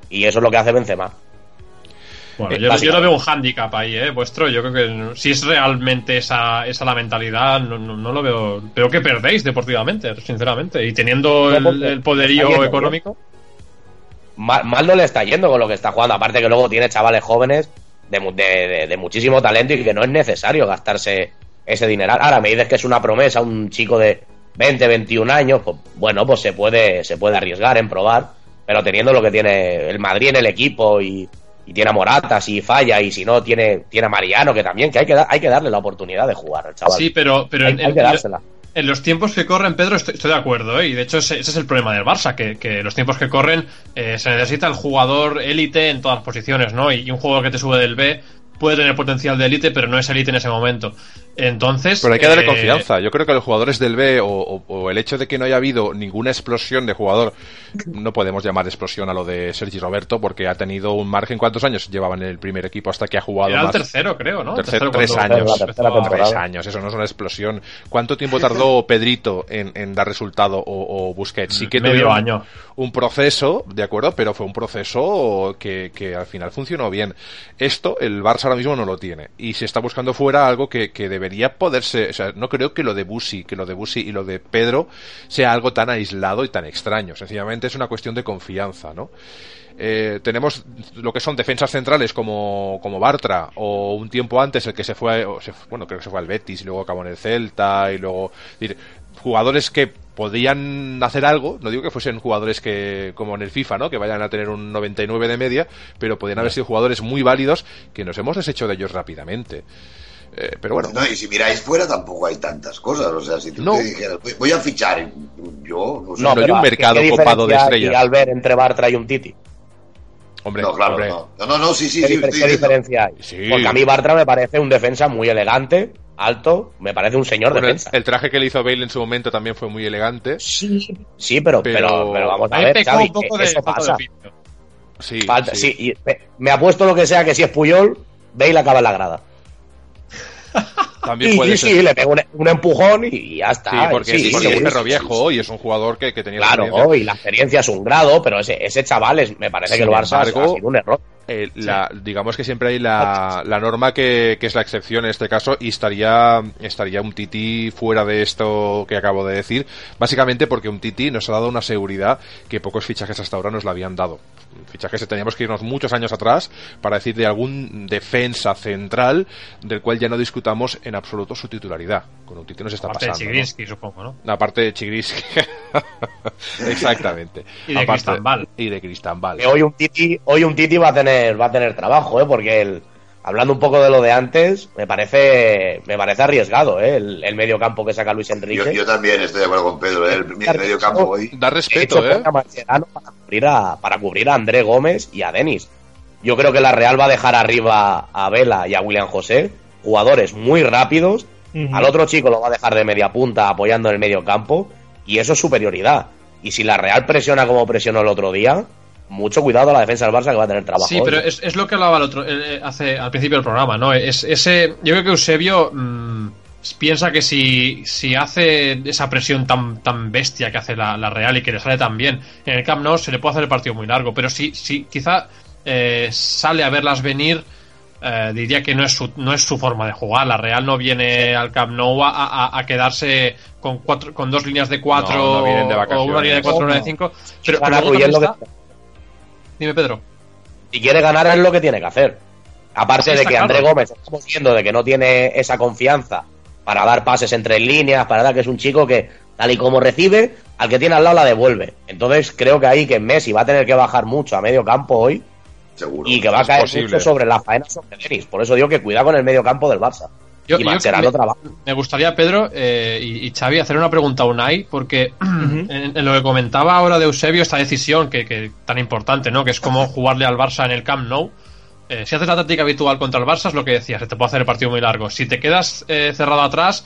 Y eso es lo que hace Benzema.
Bueno,
Eh,
yo, lo veo un hándicap ahí, ¿eh? Vuestro, yo creo que si es realmente esa, esa la mentalidad, no, no, no lo veo. Veo que perdéis deportivamente, sinceramente. Y teniendo
No,
el, poderío
yendo
económico.
Mal, mal no le está yendo con lo que está jugando, aparte que luego tiene chavales jóvenes de, de- de- de muchísimo talento y que no es necesario gastarse ese dineral. Ahora me dices que es una promesa, un chico de 20, 21 años, pues bueno, pues se puede, se puede arriesgar en probar, pero teniendo lo que tiene el Madrid en el equipo y, y tiene a Morata, si falla y si no tiene, tiene a Mariano, que también, que hay que, da- hay que darle la oportunidad de jugar al chaval.
Sí, pero, pero
hay,
en,
hay que dársela.
en los tiempos que corren, Pedro, estoy, estoy de acuerdo, ¿eh? Y de hecho ese, ese es el problema del Barça, que, que los tiempos que corren eh, se necesita el jugador élite en todas las posiciones, ¿no? Y, y un jugador que te sube del B puede tener potencial de élite, pero no es élite en ese momento. Entonces...
Pero hay que darle
eh,
confianza. Yo creo que los jugadores del B o, o- o el hecho de que no haya habido ninguna explosión de jugador, no podemos llamar explosión a lo de Sergi Roberto porque ha tenido un margen. ¿Cuántos años llevaban en el primer equipo hasta que ha jugado
Era el
más?
tercero, creo, ¿no? El
Tercer-
tercero
tres
cuando-
años.
A-.
Tres eso no es una explosión. ¿Cuánto tiempo tardó Pedrito en, en dar resultado o, o Busquets? Sí que
Medio
tuvieron
año.
un proceso, de acuerdo, pero fue un proceso que, que al final funcionó bien. Esto el Barça ahora mismo no lo tiene y se está buscando fuera algo que, que debería poderse, o sea, no creo que lo de Busi, que lo de Busi y lo de Pedro sea algo tan aislado y tan extraño. Sencillamente es una cuestión de confianza, ¿no? Eh, tenemos lo que son defensas centrales como, como Bartra o un tiempo antes el que se fue, o se- bueno, creo que se fue al Betis y luego acabó en el Celta y luego decir, jugadores que podían hacer algo, no digo que fuesen jugadores que como en el FIFA, ¿no? Que vayan a tener un 99 de media, pero podían haber sido jugadores muy válidos que nos hemos deshecho de ellos rápidamente. Eh, pero bueno,
No, y si miráis fuera tampoco hay tantas cosas. O sea, si tú
No.
te dijeras, "Voy- a fichar, yo no sé.
No, hay
pero
un
¿qué-
mercado
qué
copado de estrellas.
hay al ver entre Bartra y un Titi?
hombre,
No, claro,
hombre,
no. no. No, no, sí, sí,
¿Qué,
sí.
difer- qué diferencia hay?
Sí.
Porque a mí Bartra me parece un defensa muy elegante, alto, me parece un señor
Bueno,
defensa.
el traje que le hizo Bale en su momento también fue muy elegante.
Sí, sí, pero,
Pero-
pero, pero vamos a ver, Xavi,
un poco
que
de
eso
de
pasa.
Sí,
Falta-
sí.
sí, y me, me apuesto lo que sea que si es Puyol, Bale acaba en la grada.
También puede
sí,
ser.
sí, le pega un, un empujón y ya está.
Sí, porque,
Sí,
porque es
sí,
perro
sí,
viejo y es un jugador que, que tenía
Claro,
experiencia.
y la experiencia es un grado, pero ese, ese chaval es, me parece que el Barça
embargo,
ha sido un error.
Eh, la- digamos que siempre hay la, la norma que, que es la excepción en este caso y estaría, estaría un Titi fuera de esto que acabo de decir, básicamente porque un Titi nos ha dado una seguridad que pocos fichajes hasta ahora nos la habían dado. Fichajes que teníamos que irnos muchos años atrás para decir de algún defensa central del cual ya no discutamos en absoluto su titularidad. Con un Titi nos está
Aparte de
pasando. ¿no?
Chigrinsky, supongo, ¿no?
Aparte de Chigrinsky. Exactamente.
Y de
Aparte-
Cristambal.
Y de Cristambal.
Que hoy un Titi, hoy un Titi va a tener, va a tener trabajo, ¿eh? porque el, hablando un poco de lo de antes, me parece, me parece arriesgado, ¿eh? el, el medio campo que saca Luis Enrique.
yo también estoy de acuerdo con Pedro, ¿eh? el medio campo hoy.
Da respeto, ¿eh?
para cubrir a, para cubrir a André Gómez y a Denis. Yo creo que la Real va a dejar arriba a Vela y a William José, jugadores muy rápidos. Al otro chico lo va a dejar de media punta apoyando en el medio campo. Y eso es superioridad. Y si la Real presiona como presionó el otro día, mucho cuidado a la defensa del Barça que va a tener trabajo.
Sí, pero es, es lo que hablaba el otro, eh, hace, al principio del programa, ¿no? Es, ese, yo creo que Eusebio mm, piensa que si, si hace esa presión tan, tan bestia que hace la, la Real y que le sale tan bien en el Camp Nou, se le puede hacer el partido muy largo. Pero si, si quizá eh, sale a verlas venir, eh, diría que no es, su, no es su forma de jugar. La Real no viene al Camp Nou a, a- a quedarse con, cuatro, con dos líneas de cuatro
No, no vienen de
o una línea de cuatro o una de
No.
cinco. Pero, pero luego está- Dime, Pedro.
si quiere ganar es lo que tiene que hacer. Aparte de que André
claro.
Gómez estamos viendo de que no tiene esa confianza para dar pases entre líneas, para dar que es un chico que tal y como recibe, al que tiene al lado la devuelve. Entonces creo que ahí que Messi va a tener que bajar mucho a medio campo hoy
Seguro.
y que va a caer
posible.
mucho sobre la faena sobre Denis. Por eso digo que cuidado con el medio campo del Barça.
Yo-
y
yo
Mascherano
me-
trabaja.
Me gustaría, Pedro eh, y, y Xavi, hacer una pregunta a Unai, porque en, en lo que comentaba ahora de Eusebio, esta decisión que, que tan importante, ¿no? Que es como jugarle al Barça en el Camp Nou. Eh, si haces la táctica habitual contra el Barça, es lo que decías, se te puede hacer el partido muy largo. Si te quedas eh, cerrado atrás,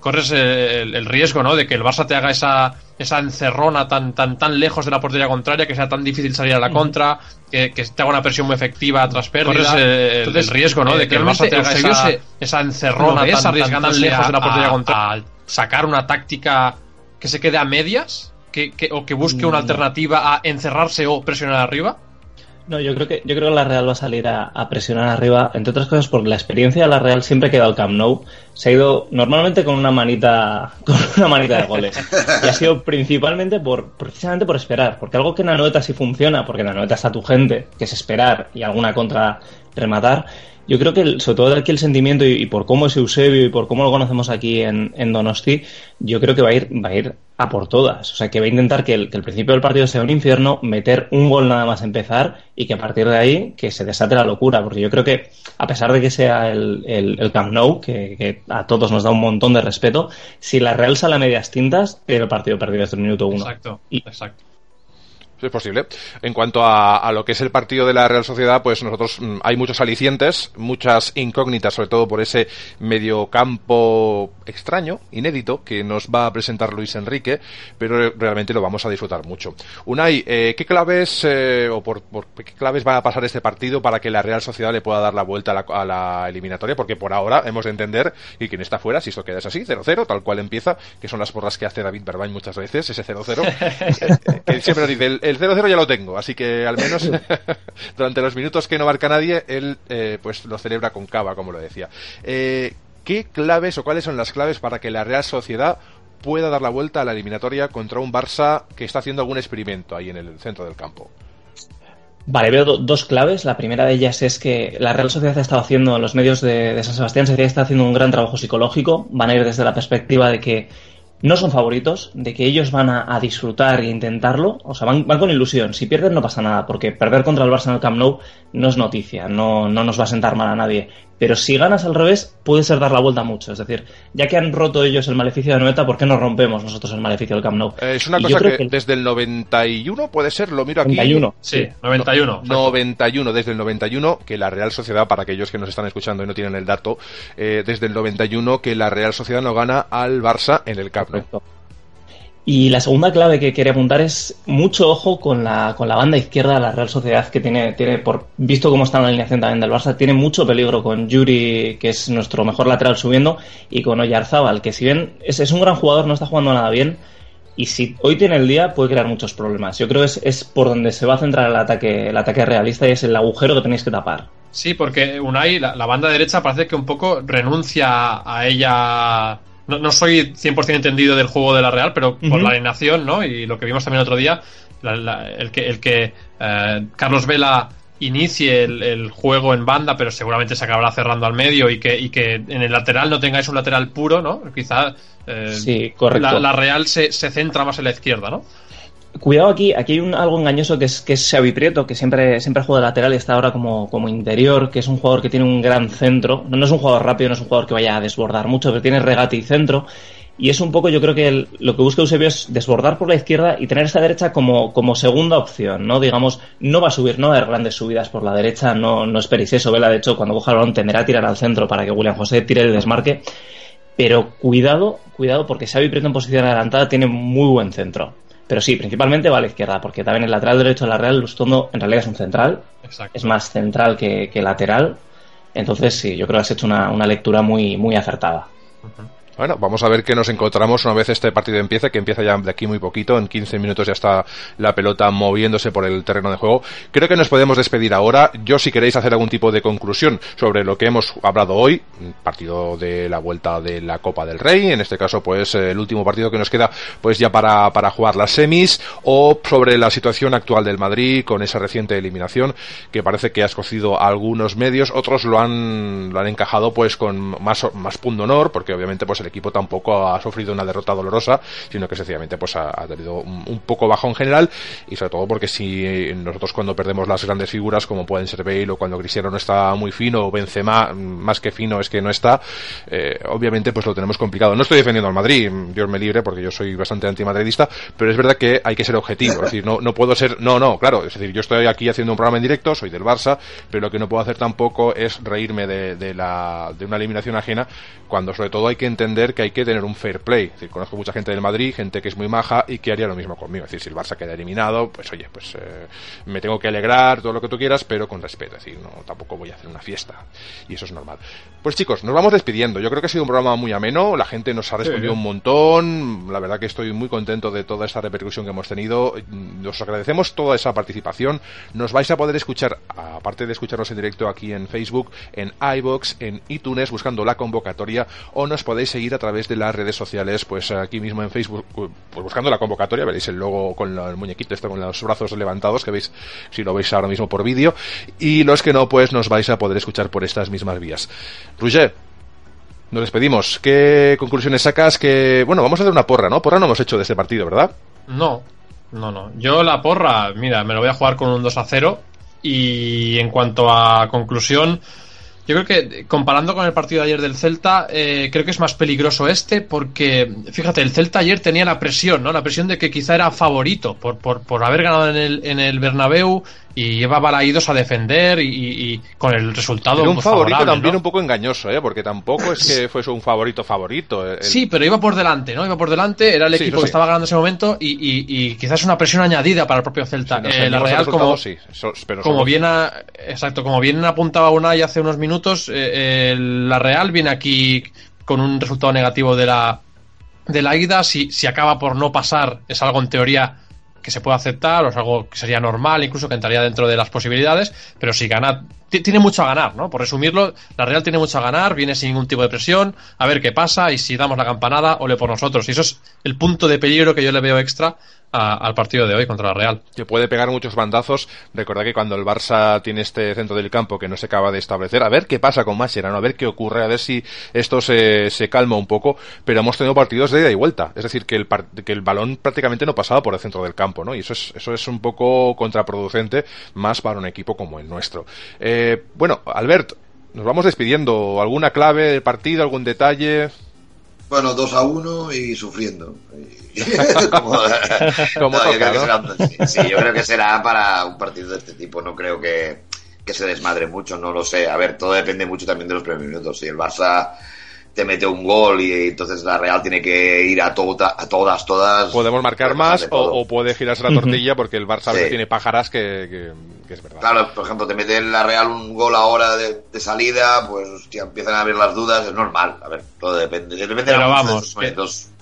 corres eh, el, el riesgo, ¿no? De que el Barça te haga esa, esa encerrona tan, tan, tan lejos de la portería contraria, que sea tan difícil salir a la contra, que, que te haga una presión muy efectiva tras pérdida.
Corres, eh,
Entonces,
el riesgo, ¿no? De que el Barça te haga esa-
se- esa encerrona
¿Lo ves
tan, tan, tan lejos de la portería
a-
contraria, a sacar una táctica que se quede a medias, que, que- o que busque una
No.
alternativa a encerrarse o presionar arriba.
No, yo creo que yo creo que la Real va a salir a, a presionar arriba, entre otras cosas porque la experiencia de la Real siempre ha ido al Camp Nou se ha ido normalmente con una manita con una manita de goles y ha sido principalmente por precisamente por esperar, porque algo que en la sí funciona, porque en la está tu gente, que es esperar y alguna contra rematar. Yo creo que, el- sobre todo aquí el sentimiento y, y por cómo es Eusebio y por cómo lo conocemos aquí en, en Donosti, yo creo que va a ir va a ir a por todas. O sea, que va a intentar que el, que el principio del partido sea un infierno, meter un gol nada más empezar y que a partir de ahí que se desate la locura. Porque yo creo que, a pesar de que sea el, el, el Camp Nou, que, que a todos nos da un montón de respeto, si la Real sale a medias tintas, el partido perdido desde el minuto uno.
Exacto,
Y-
exacto.
Es posible. En cuanto a, a lo que es el partido de la Real Sociedad, pues nosotros mm, hay muchos alicientes, muchas incógnitas, sobre todo por ese mediocampo extraño, inédito, que nos va a presentar Luis Enrique, pero realmente lo vamos a disfrutar mucho. Unai, eh, ¿qué claves eh, o por, por qué claves va a pasar este partido para que la Real Sociedad le pueda dar la vuelta a la, a la eliminatoria? Porque por ahora hemos de entender y quien está fuera, si esto queda es así, 0-0, tal cual empieza, que son las porras que hace David Berbain muchas veces, ese 0-0, que siempre nos dice, el, el 0-0 ya lo tengo, así que al menos durante los minutos que no marca nadie, él eh, pues lo celebra con cava, como lo decía. Eh, ¿Qué claves o cuáles son las claves para que la Real Sociedad pueda dar la vuelta a la eliminatoria contra un Barça que está haciendo algún experimento ahí en el centro del campo?
Vale, veo do- dos claves. La primera de ellas es que la Real Sociedad ha estado haciendo, en los medios de, San Sebastián, se está haciendo un gran trabajo psicológico. Van a ir desde la perspectiva de que no son favoritos, de que ellos van a, a disfrutar e intentarlo. O sea, van, van con ilusión. Si pierden no pasa nada, porque perder contra el Barça en el Camp Nou no es noticia, no, no nos va a sentar mal a nadie. Pero si ganas al revés, puede ser dar la vuelta mucho. Es decir, ya que han roto ellos el maleficio de Noeta, ¿por qué no rompemos nosotros el maleficio del Camp Nou?
Eh, es una
Y
cosa que, desde el 91 puede ser, lo miro aquí.
91.
Sí, 91. exacto.
91, desde el 91, que la Real Sociedad, para aquellos que nos están escuchando y no tienen el dato, eh, desde el 91 que la Real Sociedad no gana al Barça en el Camp Nou.
Y la segunda clave que quería apuntar es mucho ojo con la, con la banda izquierda de la Real Sociedad, que tiene, tiene, por visto cómo está en la alineación también del Barça, tiene mucho peligro con Yuri, que es nuestro mejor lateral subiendo, y con Oyarzábal, que si bien es, es un gran jugador, no está jugando nada bien, y si hoy tiene el día puede crear muchos problemas. Yo creo que es, es por donde se va a centrar el ataque, el ataque realista y es el agujero que tenéis que tapar.
Sí, porque Unai, la, la banda derecha parece que un poco renuncia a ella no, no, soy 100% entendido del juego de la Real, pero por uh -huh. la alineación, ¿no? Y lo que vimos también el otro día, la, la, el que, el que eh, Carlos Vela inicie el, el, juego en banda, pero seguramente se acabará cerrando al medio y que, y que en el lateral no tengáis un lateral puro, ¿no? Quizá eh,
sí, correcto.
La, la, Real se, se centra más en la izquierda, ¿no?
Cuidado aquí, aquí hay algo engañoso que es, que es Xavi Prieto, que siempre, siempre juega lateral y está ahora como, como interior, que es un jugador que tiene un gran centro. No, no es un jugador rápido, no es un jugador que vaya a desbordar mucho, pero tiene regate y centro. Y es un poco, yo creo que lo que busca Eusebio es desbordar por la izquierda y tener esta derecha como, como segunda opción, ¿no? Digamos, no va a subir, no va a haber grandes subidas por la derecha, no, no esperéis eso. Vela, de hecho, cuando coja el balón a tirar al centro para que William José tire el desmarque. Pero cuidado, cuidado, porque Xavi Prieto en posición adelantada tiene muy buen centro. Pero sí, principalmente va a la izquierda, porque también el lateral derecho de la Real, Lustondo en realidad es un central.
Exacto.
Es más central que, que, lateral. Entonces, sí, yo creo que has hecho una, una lectura muy, muy acertada.
Uh -huh. Bueno, vamos a ver qué nos encontramos una vez este partido empiece, que empieza ya de aquí muy poquito, en 15 minutos ya está la pelota moviéndose por el terreno de juego. Creo que nos podemos despedir ahora. Yo si queréis hacer algún tipo de conclusión sobre lo que hemos hablado hoy, partido de la vuelta de la Copa del Rey, en este caso pues el último partido que nos queda pues ya para, para jugar las semis, o sobre la situación actual del Madrid con esa reciente eliminación, que parece que ha escocido algunos medios, otros lo han, lo han encajado pues con más, más punto honor, porque obviamente pues el equipo tampoco ha sufrido una derrota dolorosa, sino que sencillamente pues ha, tenido un, poco bajo en general y sobre todo porque si nosotros cuando perdemos las grandes figuras como pueden ser Bale o cuando Cristiano no está muy fino o Benzema más que fino es que no está, eh, obviamente pues lo tenemos complicado. No estoy defendiendo al Madrid, Dios me libre porque yo soy bastante antimadridista, pero es verdad que hay que ser objetivo, es decir, no, no puedo ser, no, no, claro, es decir, yo estoy aquí haciendo un programa en directo, soy del Barça, pero lo que no puedo hacer tampoco es reírme de la, de una eliminación ajena cuando sobre todo hay que entender que hay que tener un fair play. Es decir, conozco mucha gente del Madrid, gente que es muy maja y que haría lo mismo conmigo. Es decir, si el Barça queda eliminado, pues oye, pues eh, me tengo que alegrar, todo lo que tú quieras, pero con respeto. Es decir, no, tampoco voy a hacer una fiesta. Y eso es normal. Pues chicos, nos vamos despidiendo. Yo creo que ha sido un programa muy ameno, la gente nos ha respondido sí. un montón. La verdad que estoy muy contento de toda esta repercusión que hemos tenido. Nos agradecemos toda esa participación. Nos vais a poder escuchar, aparte de escucharnos en directo aquí en Facebook, en iBox, en iTunes, buscando la convocatoria o nos podéis seguir a través de las redes sociales, pues aquí mismo en Facebook, pues buscando la convocatoria, veréis el logo con el muñequito, esto con los brazos levantados, que veis, si lo veis ahora mismo por vídeo, y los que no, pues nos vais a poder escuchar por estas mismas vías. Roger, nos despedimos. ¿Qué conclusiones sacas? Que, bueno, vamos a hacer una porra, ¿no? Porra no hemos hecho de este partido, ¿verdad?
No, no, no. Yo la porra, mira, me lo voy a jugar con un 2 a 0. Y en cuanto a conclusión, yo creo que comparando con el partido de ayer del Celta, eh, creo que es más peligroso este porque, fíjate, el Celta ayer tenía la presión, ¿no? La presión de que quizá era favorito por, por, por haber ganado en el, en el Bernabéu y llevaba a Idos a defender y, y, y, con el resultado.
Era un favorito también
¿no?
un poco engañoso, ¿eh? Porque tampoco es que fuese un favorito favorito.
El... Sí, pero iba por delante, ¿no? Iba por delante, era el equipo sí, que sí. estaba ganando en ese momento y, y, quizás una presión añadida para el propio Celta.
Sí, eh,
la Real, como,
so, pero
como bien, a, exacto, como bien apuntaba Unai hace unos minutos, eh, la Real viene aquí con un resultado negativo de la de la ida. Si, si acaba por no pasar, es algo en teoría que se puede aceptar o es algo que sería normal, incluso que entraría dentro de las posibilidades, pero si gana, tiene mucho a ganar, ¿no? Por resumirlo, la Real tiene mucho a ganar, viene sin ningún tipo de presión, a ver qué pasa y si damos la campanada, ole por nosotros. Y eso es el punto de peligro que yo le veo extra a, al partido de hoy contra la Real.
Que puede pegar muchos bandazos. Recordad que cuando el Barça tiene este centro del campo que no se acaba de establecer, a ver qué pasa con Mascherano, a ver qué ocurre, a ver si esto se, se calma un poco. Pero hemos tenido partidos de ida y vuelta. Es decir, que el, que el balón prácticamente no pasaba por el centro del campo, ¿no? Y eso es, eso es un poco contraproducente, más para un equipo como el nuestro. Eh, bueno, Albert, nos vamos despidiendo. ¿Alguna clave del partido, algún detalle?
Bueno, 2 a 1 y sufriendo. Como,
Como
no,
toca,
yo creo que
¿no?
será, sí, sí, yo creo que será para un partido de este tipo. No creo que, que se desmadre mucho, no lo sé. A ver, todo depende mucho también de los primeros minutos. Si el Barça te mete un gol y entonces la Real tiene que ir a, to- a todas, todas.
Podemos marcar más
de
o, puede girarse la tortilla porque el Barça
Sí.
tiene pájaras que, que- que es verdad.
Claro, por ejemplo, te mete la Real un gol ahora de, de salida, pues hostia, empiezan a haber las dudas, es normal. A ver, todo depende. Depende
Pero
de
vamos,
momentos. Eh,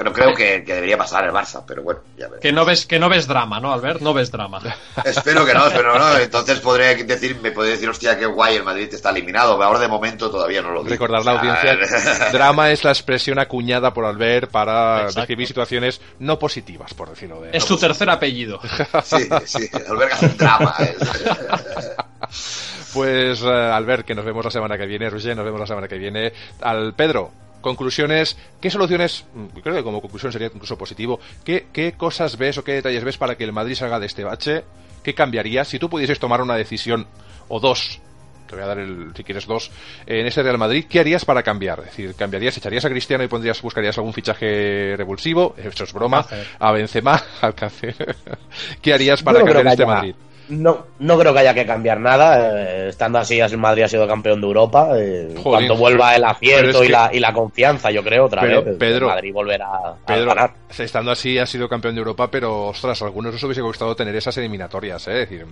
Pero creo que, que debería pasar el Barça, pero bueno, ya veremos.
Que no ves, que no ves drama, ¿no, Albert? No ves drama.
Espero que no, espero no. Entonces podré decir, me podría decir, hostia, qué guay, el Madrid está eliminado. Pero ahora de momento todavía no lo digo.
Recordar la
O sea,
audiencia, drama es la expresión acuñada por Albert para
Exacto.
describir situaciones no positivas, por decirlo de
Es tu tercer apellido.
Sí, sí, alberga un drama. ¿eh?
Pues eh, Albert, que nos vemos la semana que viene, Roger, nos vemos la semana que viene. Al Pedro, conclusiones, ¿qué soluciones? mm, Creo que como conclusión sería incluso positivo. ¿Qué, qué cosas ves o qué detalles ves para que el Madrid salga de este bache? ¿Qué cambiarías si tú pudieses tomar una decisión o dos? Te voy a dar el, si quieres dos, en este Real Madrid, ¿qué harías para cambiar? Es decir, ¿cambiarías, echarías a Cristiano y pondrías, buscarías algún fichaje revulsivo? Eso es broma.
Alcácer.
A Benzema, Alcácer. ¿Qué harías para
Yo
cambiar este Madrid?
No, no creo que haya que cambiar nada. eh, estando así, el Madrid ha sido campeón de Europa. eh, cuando vuelva el acierto y,
que-
la, y la confianza, yo creo, otra
Pero,
vez, el
Pedro,
Madrid volverá a
Pedro,
ganar.
estando así, ha sido campeón de Europa, pero ostras, a algunos os hubiese gustado tener esas eliminatorias, ¿eh? Es decir,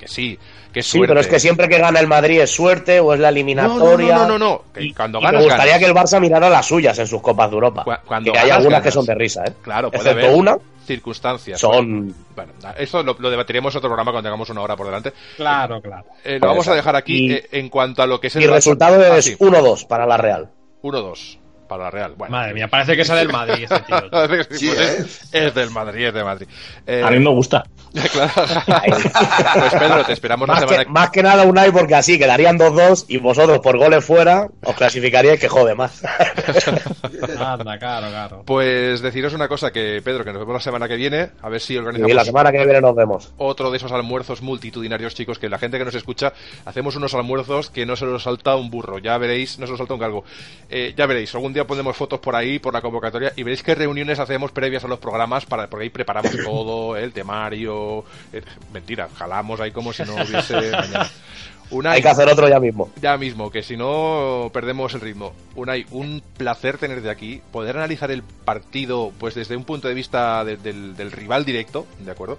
que sí, que
Sí,
suerte.
pero es que siempre que gana el Madrid es suerte o es la
No, no,
eliminatoria.
no, no, no, no, que
Y,
cuando
y
ganas,
me gustaría
ganas.
que el Barça mirara las suyas en sus Copas de Europa.
Cu- cuando
y que hay
ganas,
algunas que son de risa, ¿eh?
Claro, puede
Excepto
haber
una,
circunstancias.
son...
Bueno, esto lo, lo debatiremos en otro programa cuando tengamos una hora por delante.
Claro, claro.
Eh, lo vamos a dejar aquí
Y-
eh, en cuanto a lo que es el
Mi
Barça-
resultado
Ah,
es
sí,
1-2 para la Real.
1-2 para la Real. Bueno.
Madre mía, parece que sale el Madrid este tío.
Sí,
Pues
¿eh?
es, es del Madrid, es de Madrid. Eh,
A mí me gusta.
claro. pues Pedro, te esperamos la
Más
semana
que, más que nada Unai porque así quedarían 2-2 y vosotros por goles fuera os clasificaríais que jode más.
Anda, claro, claro.
Pues deciros una cosa, que Pedro, que nos vemos la semana que viene, a ver si organizamos
y la semana que viene nos vemos.
otro de esos almuerzos multitudinarios, chicos, que la gente que nos escucha, hacemos unos almuerzos que no se los salta un burro, ya veréis, no se los salta un galgo. Eh, ya veréis, algún día ponemos fotos por ahí, por la convocatoria, y veréis qué reuniones hacemos previas a los programas, para porque ahí preparamos todo, el temario, eh, mentira, jalamos ahí como si no hubiese mañana. Unai,
Hay que hacer otro ya mismo.
ya mismo, que si no perdemos el ritmo. Unai, un placer tenerte aquí, poder analizar el partido pues desde un punto de vista de- del, del rival directo, ¿de acuerdo?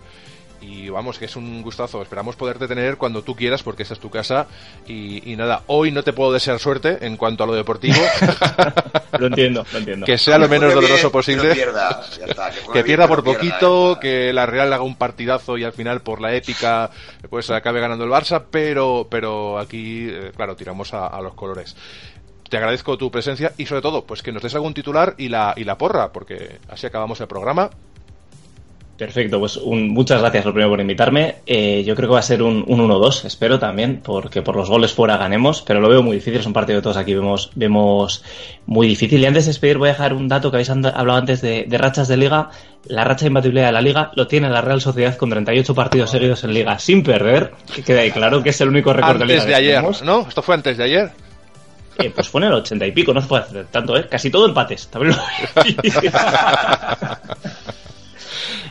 Y vamos, que es un gustazo. Esperamos poderte tener cuando tú quieras, porque esta es tu casa. Y, y nada, hoy no te puedo desear suerte en cuanto a lo deportivo.
Lo entiendo, lo entiendo.
que sea lo menos doloroso
bien,
posible.
Que pierda, ya está, juegue
que
bien,
pierda por poquito, que la Real haga un partidazo y al final por la épica pues acabe ganando el Barça, pero pero aquí eh, claro, tiramos a, a los colores. Te agradezco tu presencia y sobre todo pues que nos des algún titular y la y la porra, porque así acabamos el programa.
Perfecto, pues un- muchas gracias lo primero por invitarme. Eh, yo creo que va a ser un, un 1-2, espero también, porque por los goles fuera ganemos, pero lo veo muy difícil, es un partido que todos aquí vemos, vemos muy difícil. Y antes de despedir voy a dejar un dato que habéis hablado antes de, de rachas de liga. La racha de imbatibilidad de la liga lo tiene la Real Sociedad con 38 partidos seguidos en liga sin perder, que queda ahí claro que es el único récord de liga
Antes de ayer,
tenemos.
¿no? Esto fue antes de ayer.
Eh, pues fue en el 80 y pico, no se puede hacer tanto, ¿eh? Casi todo empates, también lo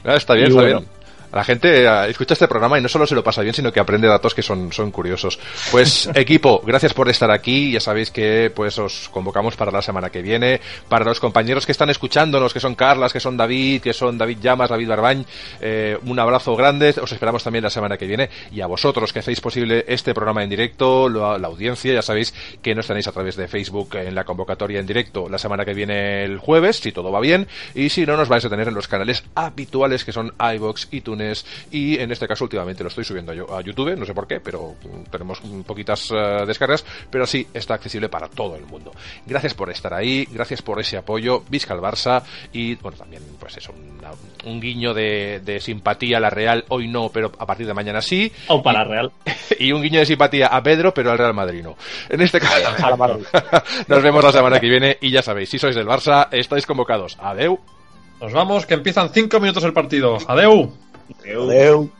Ah, está bien,
Y
está
bueno.
bien. La gente eh, escucha este programa y no solo se lo pasa bien, sino que aprende datos que son, son curiosos. Pues equipo, gracias por estar aquí. Ya sabéis que pues os convocamos para la semana que viene. Para los compañeros que están escuchándonos, que son Carlas, que son David, que son David Llamas, David Barbañ, eh, un abrazo grande. Os esperamos también la semana que viene. Y a vosotros que hacéis posible este programa en directo, lo- la audiencia, ya sabéis que nos tenéis a través de Facebook en la convocatoria en directo la semana que viene el jueves, si todo va bien. Y si no, nos vais a tener en los canales habituales que son iBox, iTunes y en este caso últimamente lo estoy subiendo yo a YouTube, no sé por qué, pero mm, tenemos poquitas eh, descargas, pero sí está accesible para todo el mundo. Gracias por estar ahí, gracias por ese apoyo, Visca al Barça y bueno, también pues es una- un guiño de, de simpatía a la Real, hoy no, pero a partir de mañana sí,
O para Real.
y un guiño de simpatía a Pedro, pero al Real Madrid no. En este caso,
A la
nos vemos la semana que viene y ya sabéis, si sois del Barça, estáis convocados. Adeu.
Nos vamos, que empiezan cinco minutos el partido. Adeu.
Adeu.
oh,